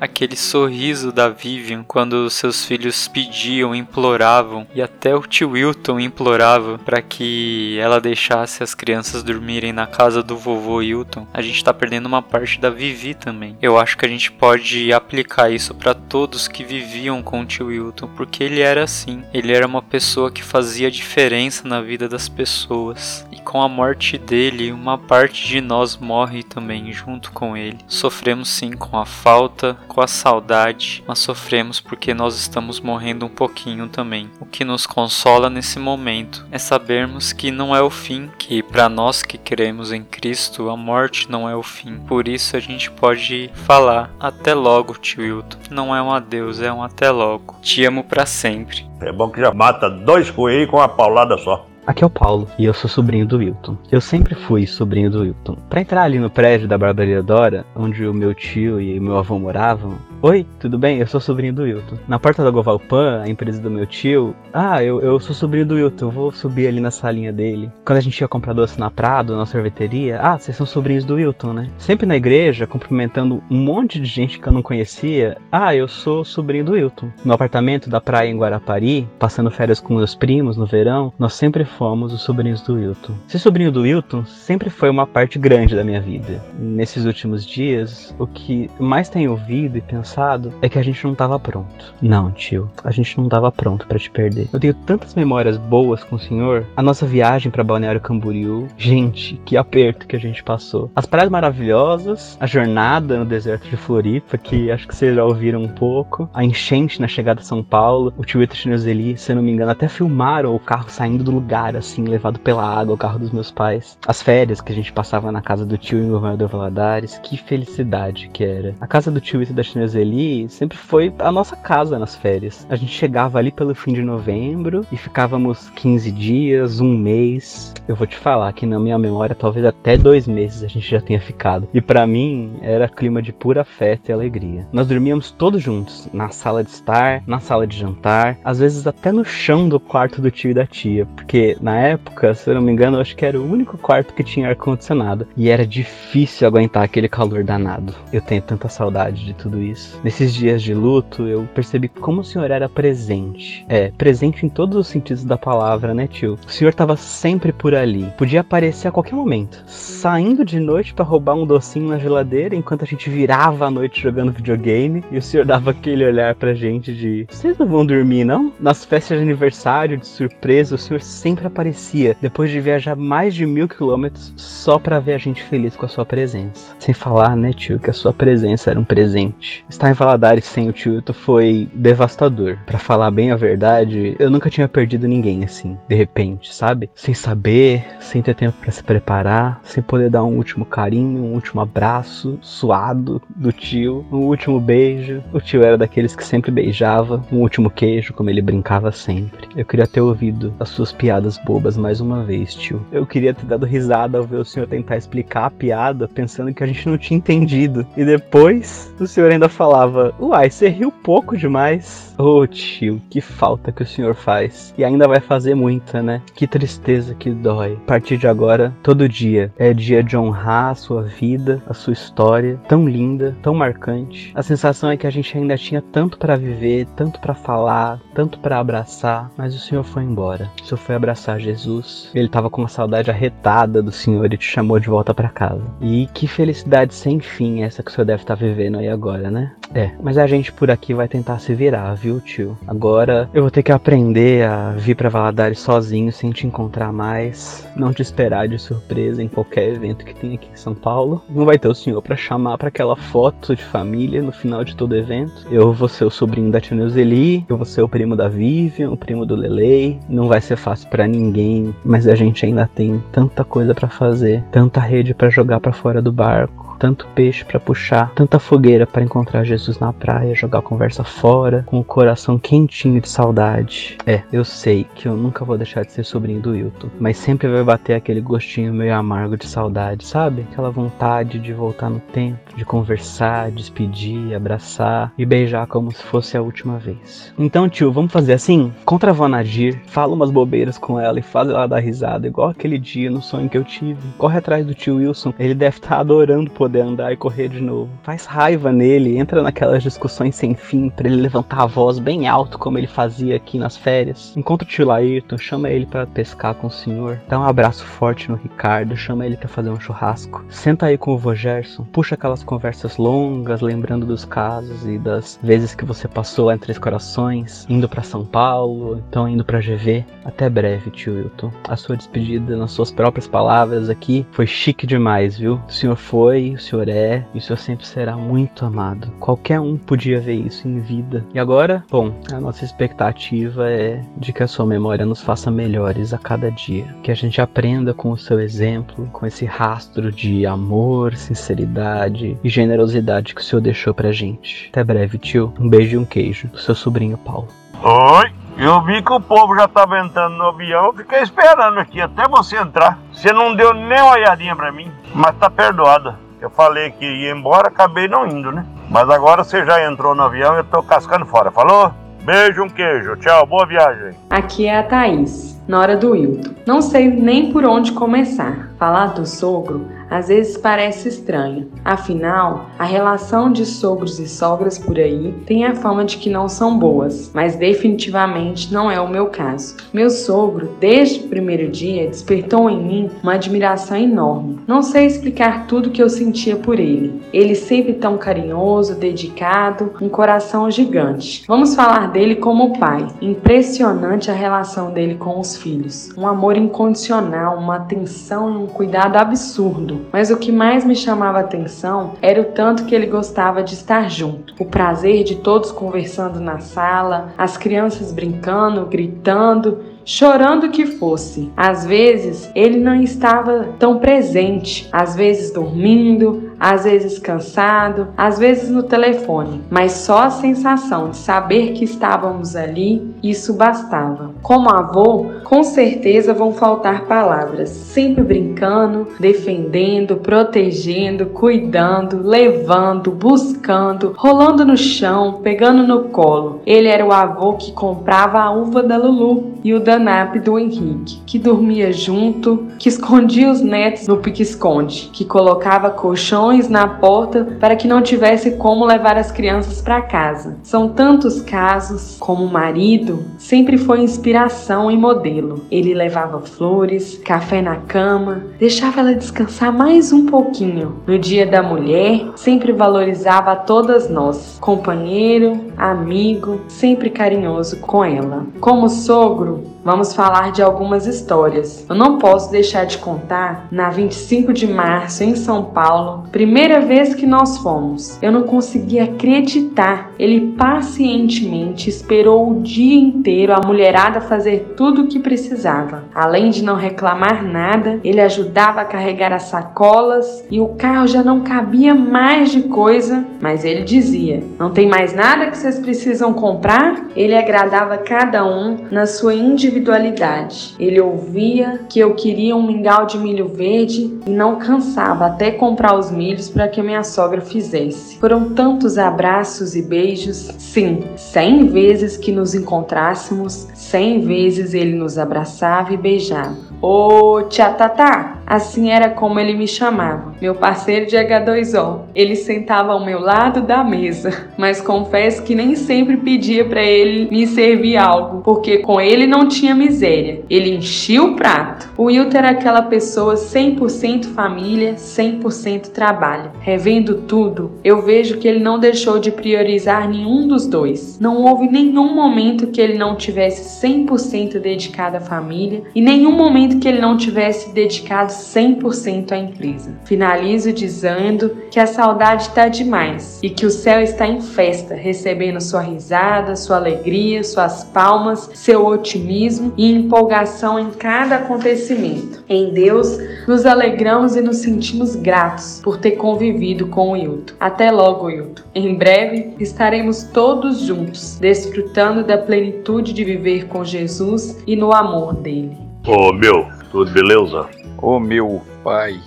[SPEAKER 18] aquele sorriso da Vivian quando seus filhos pediam, imploravam e até o tio Wilton implorava para que ela deixasse as crianças dormirem na casa do vovô Wilton. A gente está perdendo uma parte da Vivi também. Eu acho que a gente pode aplicar isso para todos que viviam com o tio Wilton, porque ele era assim. Ele era uma pessoa que fazia diferença na vida das pessoas. E com a morte dele, uma parte de nós morre também junto com ele. Sofremos sim com a falta, com a saudade, mas sofremos porque nós estamos morrendo um pouquinho também. O que nos consola nesse momento é sabermos que não é o fim, que para nós que cremos em Cristo, a morte não é o fim. Por isso a gente pode falar até logo, tio Wilton. Não é um adeus, é um até logo. Te amo para sempre.
[SPEAKER 3] É bom que já mata dois coelhos com uma paulada só.
[SPEAKER 19] Aqui é o Paulo e eu sou sobrinho do Wilton. Eu sempre fui sobrinho do Wilton. Para entrar ali no prédio da Barbaria Dora, onde o meu tio e meu avô moravam, Oi, tudo bem? Eu sou sobrinho do Wilton. Na porta da Govalpan, a empresa do meu tio, ah, eu, eu sou sobrinho do Wilton, vou subir ali na salinha dele. Quando a gente ia comprar doce na Prado, na sorveteria, ah, vocês são sobrinhos do Wilton, né? Sempre na igreja, cumprimentando um monte de gente que eu não conhecia, ah, eu sou sobrinho do Wilton. No apartamento da praia em Guarapari, passando férias com meus primos no verão, nós sempre fomos os sobrinhos do Wilton. Ser sobrinho do Wilton sempre foi uma parte grande da minha vida. Nesses últimos dias, o que mais tenho ouvido e pensado é que a gente não tava pronto. Não, tio, a gente não tava pronto para te perder. Eu tenho tantas memórias boas com o senhor. A nossa viagem para Balneário Camboriú, gente, que aperto que a gente passou. As praias maravilhosas, a jornada no deserto de Floripa, que acho que vocês já ouviram um pouco, a enchente na chegada a São Paulo, o tio Ito Chinozeli, se eu não me engano, até filmaram o carro saindo do lugar, assim, levado pela água, o carro dos meus pais. As férias que a gente passava na casa do tio em Governador Valadares, que felicidade que era. A casa do tio Ito da Chinozeli ali sempre foi a nossa casa nas férias. A gente chegava ali pelo fim de novembro e ficávamos 15 dias, um mês. Eu vou te falar que na minha memória, talvez até dois meses a gente já tenha ficado. E para mim era clima de pura festa e alegria. Nós dormíamos todos juntos, na sala de estar, na sala de jantar, às vezes até no chão do quarto do tio e da tia, porque na época, se eu não me engano, eu acho que era o único quarto que tinha ar condicionado e era difícil aguentar aquele calor danado. Eu tenho tanta saudade de tudo isso. Nesses dias de luto, eu percebi como o Senhor era presente. É, presente em todos os sentidos da palavra, né, tio? O Senhor estava sempre por ali. Podia aparecer a qualquer momento. Saindo de noite para roubar um docinho na geladeira, enquanto a gente virava a noite jogando videogame. E o Senhor dava aquele olhar pra gente de: Vocês não vão dormir, não? Nas festas de aniversário, de surpresa, o Senhor sempre aparecia. Depois de viajar mais de mil quilômetros só para ver a gente feliz com a sua presença. Sem falar, né, tio, que a sua presença era um presente. Estar em Valadares sem o tio foi devastador. Para falar bem a verdade, eu nunca tinha perdido ninguém assim, de repente, sabe? Sem saber, sem ter tempo para se preparar, sem poder dar um último carinho, um último abraço suado do tio, um último beijo. O tio era daqueles que sempre beijava, um último queijo, como ele brincava sempre. Eu queria ter ouvido as suas piadas bobas mais uma vez, tio. Eu queria ter dado risada ao ver o senhor tentar explicar a piada, pensando que a gente não tinha entendido. E depois, o senhor ainda falava: Uai, você riu pouco demais. Ô oh, tio, que falta que o senhor faz. E ainda vai fazer muita, né? Que tristeza que dói. A partir de agora, todo dia é dia de honrar a sua vida, a sua história, tão linda, tão marcante. A sensação é que a gente ainda tinha tanto para viver, tanto para falar, tanto para abraçar, mas o senhor foi embora. O senhor foi abraçar Jesus. Ele tava com uma saudade arretada do senhor e te chamou de volta para casa. E que felicidade sem fim essa que o senhor deve estar tá vivendo aí agora, né? É, mas a gente por aqui vai tentar se virar, viu, tio? Agora eu vou ter que aprender a vir para Valadares sozinho, sem te encontrar mais, não te esperar de surpresa em qualquer evento que tem aqui em São Paulo. Não vai ter o senhor para chamar para aquela foto de família no final de todo evento. Eu vou ser o sobrinho da tia Neuzeli, eu vou ser o primo da Vivian, o primo do Lelei. Não vai ser fácil para ninguém, mas a gente ainda tem tanta coisa para fazer, tanta rede para jogar para fora do barco tanto peixe para puxar, tanta fogueira para encontrar Jesus na praia, jogar a conversa fora, com o coração quentinho de saudade. É, eu sei que eu nunca vou deixar de ser sobrinho do Wilton, mas sempre vai bater aquele gostinho meio amargo de saudade, sabe? Aquela vontade de voltar no tempo, de conversar, despedir, abraçar e beijar como se fosse a última vez. Então, tio, vamos fazer assim? Contra a Vó Nadir, fala umas bobeiras com ela e faz ela dar risada, igual aquele dia no sonho que eu tive. Corre atrás do tio Wilson, ele deve estar tá adorando poder andar e correr de novo. Faz raiva nele, entra naquelas discussões sem fim para ele levantar a voz bem alto como ele fazia aqui nas férias. Encontra o tio Laírton, chama ele para pescar com o senhor, dá um abraço forte no Ricardo, chama ele para fazer um churrasco. Senta aí com o vô Gerson, puxa aquelas conversas longas, lembrando dos casos e das vezes que você passou entre os corações, indo para São Paulo, então indo para GV. Até breve, tio Wilton. A sua despedida nas suas próprias palavras aqui foi chique demais, viu? O senhor foi, o senhor é e o senhor sempre será muito amado. Qualquer um podia ver isso em vida. E agora, bom, a nossa expectativa é de que a sua memória nos faça melhores a cada dia. Que a gente aprenda com o seu exemplo, com esse rastro de amor, sinceridade e generosidade que o senhor deixou pra gente. Até breve, tio. Um beijo e um queijo do seu sobrinho Paulo.
[SPEAKER 3] Oi! Eu vi que o povo já estava entrando no avião, eu fiquei esperando aqui até você entrar. Você não deu nem uma olhadinha para mim, mas tá perdoada. Eu falei que ia embora, acabei não indo, né? Mas agora você já entrou no avião eu tô cascando fora. Falou? Beijo, um queijo. Tchau, boa viagem.
[SPEAKER 20] Aqui é a Thaís, nora do Wilton. Não sei nem por onde começar. Falar do sogro às vezes parece estranho. Afinal, a relação de sogros e sogras por aí tem a fama de que não são boas, mas definitivamente não é o meu caso. Meu sogro, desde o primeiro dia, despertou em mim uma admiração enorme. Não sei explicar tudo que eu sentia por ele. Ele sempre tão carinhoso, dedicado, um coração gigante. Vamos falar dele como pai. Impressionante a relação dele com os filhos. Um amor incondicional, uma atenção e um cuidado absurdo mas o que mais me chamava a atenção era o tanto que ele gostava de estar junto. O prazer de todos conversando na sala, as crianças brincando, gritando, chorando que fosse. Às vezes ele não estava tão presente, às vezes dormindo, às vezes cansado, às vezes no telefone, mas só a sensação de saber que estávamos ali, isso bastava. Como avô, com certeza vão faltar palavras, sempre brincando, defendendo, protegendo, cuidando, levando, buscando, rolando no chão, pegando no colo. Ele era o avô que comprava a uva da Lulu e o danap do Henrique, que dormia junto, que escondia os netos no pique-esconde, que colocava colchões portões na porta para que não tivesse como levar as crianças para casa. São tantos casos, como o marido sempre foi inspiração e modelo. Ele levava flores, café na cama, deixava ela descansar mais um pouquinho. No dia da mulher, sempre valorizava a todas nós, companheiro, amigo, sempre carinhoso com ela. Como sogro, vamos falar de algumas histórias. Eu não posso deixar de contar na 25 de março em São Paulo, primeira vez que nós fomos. Eu não conseguia acreditar. Ele pacientemente esperou o dia inteiro a mulherada fazer tudo o que precisava. Além de não reclamar nada, ele ajudava a carregar as sacolas e o carro já não cabia mais de coisa, mas ele dizia: "Não tem mais nada que vocês precisam comprar?" Ele agradava cada um na sua individualidade individualidade. Ele ouvia que eu queria um mingau de milho verde e não cansava até comprar os milhos para que minha sogra fizesse. Foram tantos abraços e beijos, sim, cem vezes que nos encontrássemos, cem vezes ele nos abraçava e beijava. Ô tia Tatá, assim era como ele me chamava, meu parceiro de H2O. Ele sentava ao meu lado da mesa, mas confesso que nem sempre pedia para ele me servir algo, porque com ele não tinha miséria. Ele enchia o prato. O Wilton era aquela pessoa 100% família, 100% trabalho. Revendo tudo, eu vejo que ele não deixou de priorizar nenhum dos dois. Não houve nenhum momento que ele não tivesse 100% dedicado à família e nenhum momento que ele não tivesse dedicado 100% à empresa. Finalizo dizendo que a saudade está demais e que o céu está em festa, recebendo sua risada, sua alegria, suas palmas, seu otimismo e empolgação em cada acontecimento. Em Deus, nos alegramos e nos sentimos gratos por ter convivido com o Hilton. Até logo, Hilton. Em breve estaremos todos juntos, desfrutando da plenitude de viver com Jesus e no amor dele.
[SPEAKER 3] Ô meu, tudo beleza?
[SPEAKER 14] Ô meu pai,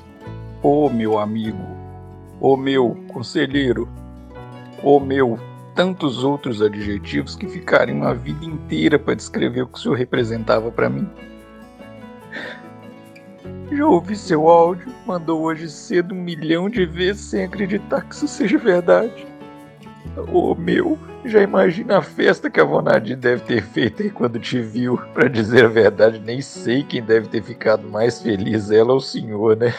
[SPEAKER 14] ô meu amigo, ô meu conselheiro, ô meu tantos outros adjetivos que ficariam uma vida inteira para descrever o que o senhor representava para mim. Já ouvi seu áudio, mandou hoje cedo um milhão de vezes sem acreditar que isso seja verdade. Ô oh, meu, já imagina a festa que a Vonadi deve ter feito aí quando te viu. Para dizer a verdade, nem sei quem deve ter ficado mais feliz, ela ou o senhor, né?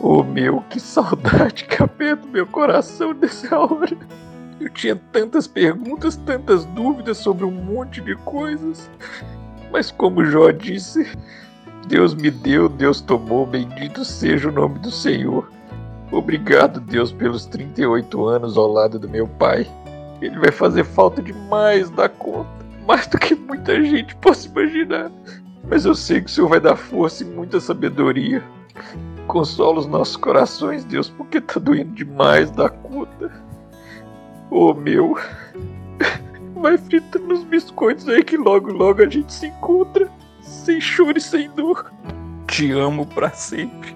[SPEAKER 14] Ô oh, meu, que saudade que aperta meu coração nessa hora. Eu tinha tantas perguntas, tantas dúvidas sobre um monte de coisas. Mas como Jó disse, Deus me deu, Deus tomou, bendito seja o nome do Senhor. Obrigado, Deus, pelos 38 anos ao lado do meu pai. Ele vai fazer falta demais da conta, mais do que muita gente possa imaginar. Mas eu sei que o Senhor vai dar força e muita sabedoria. Consola os nossos corações, Deus, porque tá doendo demais da conta. Oh, meu. Vai fritando os biscoitos aí que logo logo a gente se encontra. Sem choro e sem dor. Te amo para sempre.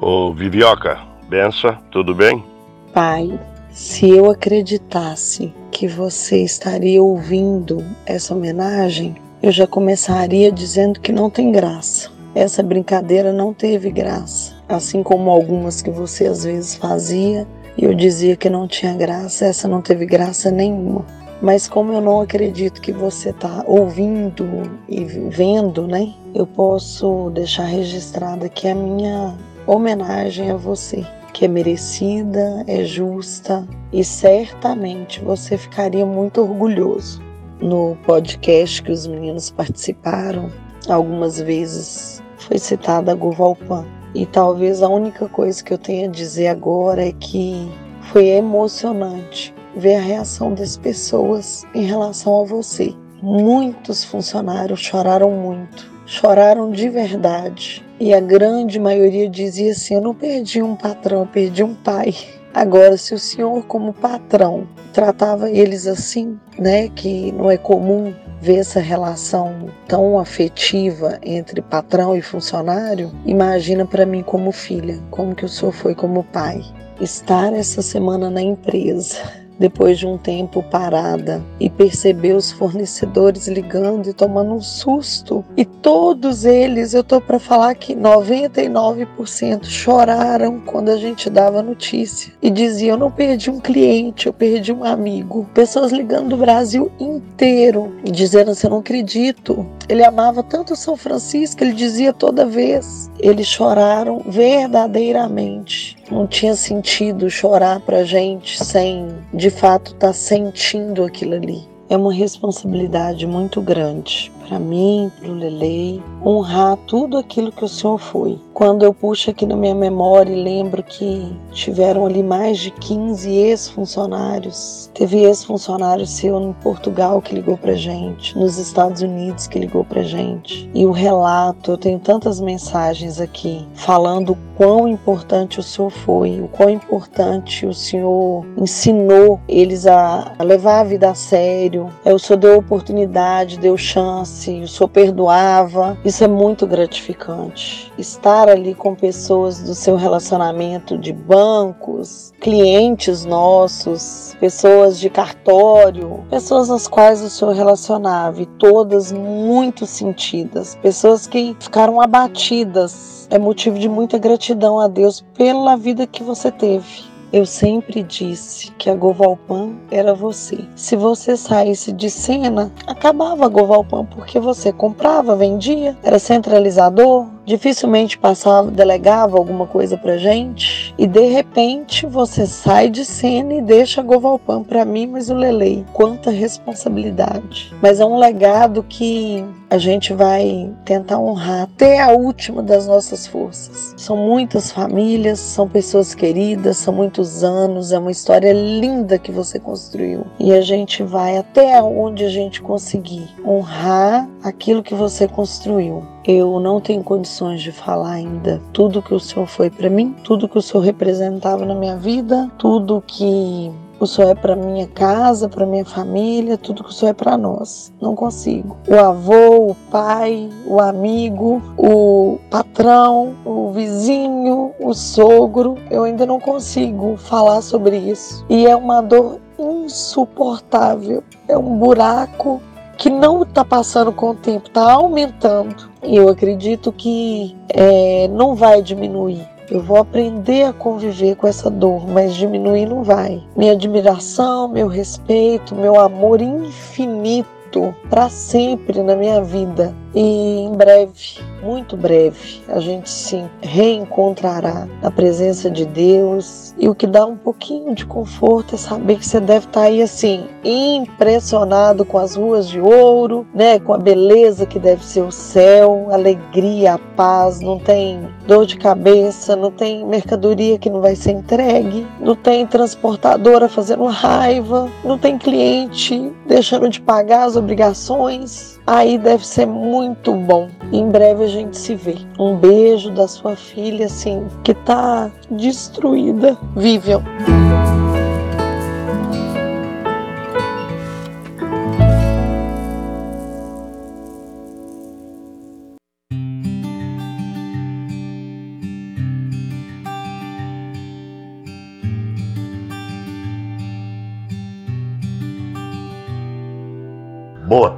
[SPEAKER 3] Ô Vivioca, benção, tudo bem?
[SPEAKER 21] Pai, se eu acreditasse que você estaria ouvindo essa homenagem, eu já começaria dizendo que não tem graça. Essa brincadeira não teve graça, assim como algumas que você às vezes fazia e eu dizia que não tinha graça, essa não teve graça nenhuma. Mas como eu não acredito que você está ouvindo e vendo, né? Eu posso deixar registrada aqui a minha homenagem a você, que é merecida, é justa e certamente você ficaria muito orgulhoso. No podcast que os meninos participaram, algumas vezes foi citada a Govalpan. E talvez a única coisa que eu tenha a dizer agora é que foi emocionante ver a reação das pessoas em relação a você. Muitos funcionários choraram muito, choraram de verdade. E a grande maioria dizia assim: Eu não perdi um patrão, eu perdi um pai. Agora, se o senhor, como patrão, tratava eles assim, né, que não é comum ver essa relação tão afetiva entre patrão e funcionário, imagina para mim como filha, como que o senhor foi como pai. Estar essa semana na empresa, depois de um tempo parada e percebeu os fornecedores ligando e tomando um susto. E todos eles, eu tô para falar que 99% choraram quando a gente dava notícia e diziam: "Eu não perdi um cliente, eu perdi um amigo". Pessoas ligando do Brasil inteiro e dizendo "Eu não acredito". Ele amava tanto São Francisco, ele dizia toda vez. Eles choraram verdadeiramente. Não tinha sentido chorar pra gente sem de fato estar tá sentindo aquilo ali. É uma responsabilidade muito grande para mim, para o Lelei, honrar tudo aquilo que o Senhor foi. Quando eu puxo aqui na minha memória e lembro que tiveram ali mais de 15 ex-funcionários, teve ex-funcionário seu em Portugal que ligou para gente, nos Estados Unidos que ligou para gente. E o relato, eu tenho tantas mensagens aqui falando o quão importante o Senhor foi, o quão importante o Senhor ensinou eles a levar a vida a sério. É, o Senhor deu oportunidade, deu chance o Senhor perdoava. Isso é muito gratificante. Estar ali com pessoas do seu relacionamento de bancos, clientes nossos, pessoas de cartório, pessoas nas quais o Senhor relacionava e todas muito sentidas, pessoas que ficaram abatidas. É motivo de muita gratidão a Deus pela vida que você teve eu sempre disse que a Govalpan era você. Se você saísse de cena, acabava a Govalpan porque você comprava, vendia, era centralizador, dificilmente passava, delegava alguma coisa pra gente e de repente você sai de cena e deixa Govalpan para mim, mas o Lelei, quanta responsabilidade. Mas é um legado que a gente vai tentar honrar até a última das nossas forças. São muitas famílias, são pessoas queridas, são muitos anos, é uma história linda que você construiu e a gente vai até onde a gente conseguir honrar aquilo que você construiu. Eu não tenho condições de falar ainda tudo que o Senhor foi para mim, tudo que o Senhor representava na minha vida, tudo que o Senhor é para minha casa, para minha família, tudo que o Senhor é para nós. Não consigo. O avô, o pai, o amigo, o patrão, o vizinho, o sogro, eu ainda não consigo falar sobre isso. E é uma dor insuportável. É um buraco que não está passando com o tempo, está aumentando. E eu acredito que é, não vai diminuir. Eu vou aprender a conviver com essa dor, mas diminuir não vai. Minha admiração, meu respeito, meu amor infinito para sempre na minha vida e em breve, muito breve, a gente se reencontrará na presença de Deus. E o que dá um pouquinho de conforto é saber que você deve estar tá aí assim, impressionado com as ruas de ouro, né, com a beleza que deve ser o céu, alegria, a paz, não tem dor de cabeça, não tem mercadoria que não vai ser entregue, não tem transportadora fazendo raiva, não tem cliente deixando de pagar as obrigações Aí deve ser muito bom. Em breve a gente se vê. Um beijo da sua filha, assim, que tá destruída. Vivian.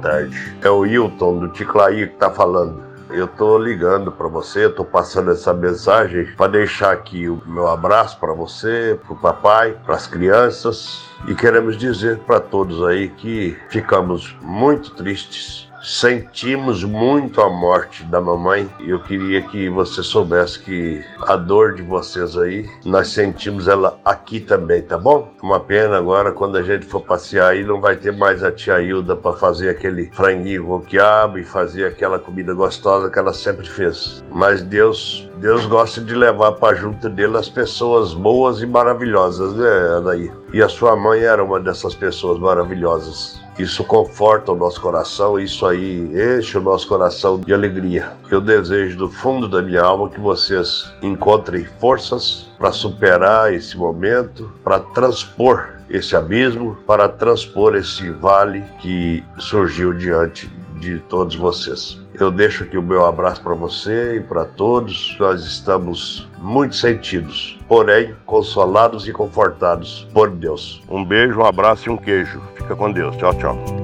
[SPEAKER 3] Tarde. É o Wilton do Ticlaí que tá falando. Eu tô ligando para você, tô passando essa mensagem para deixar aqui o meu abraço para você, pro papai, para as crianças e queremos dizer para todos aí que ficamos muito tristes sentimos muito a morte da mamãe eu queria que você soubesse que a dor de vocês aí, nós sentimos ela aqui também, tá bom? Uma pena agora quando a gente for passear aí não vai ter mais a tia Hilda para fazer aquele franguinho com quiabo e fazer aquela comida gostosa que ela sempre fez. Mas Deus, Deus gosta de levar para junto dele as pessoas boas e maravilhosas, né, Anaí? E a sua mãe era uma dessas pessoas maravilhosas. Isso conforta o nosso coração, isso aí enche o nosso coração de alegria. Eu desejo do fundo da minha alma que vocês encontrem forças para superar esse momento, para transpor esse abismo, para transpor esse vale que surgiu diante de todos vocês. Eu deixo aqui o meu abraço para você e para todos. Nós estamos muito sentidos, porém consolados e confortados por Deus. Um beijo, um abraço e um queijo. Fica com Deus. Tchau, tchau.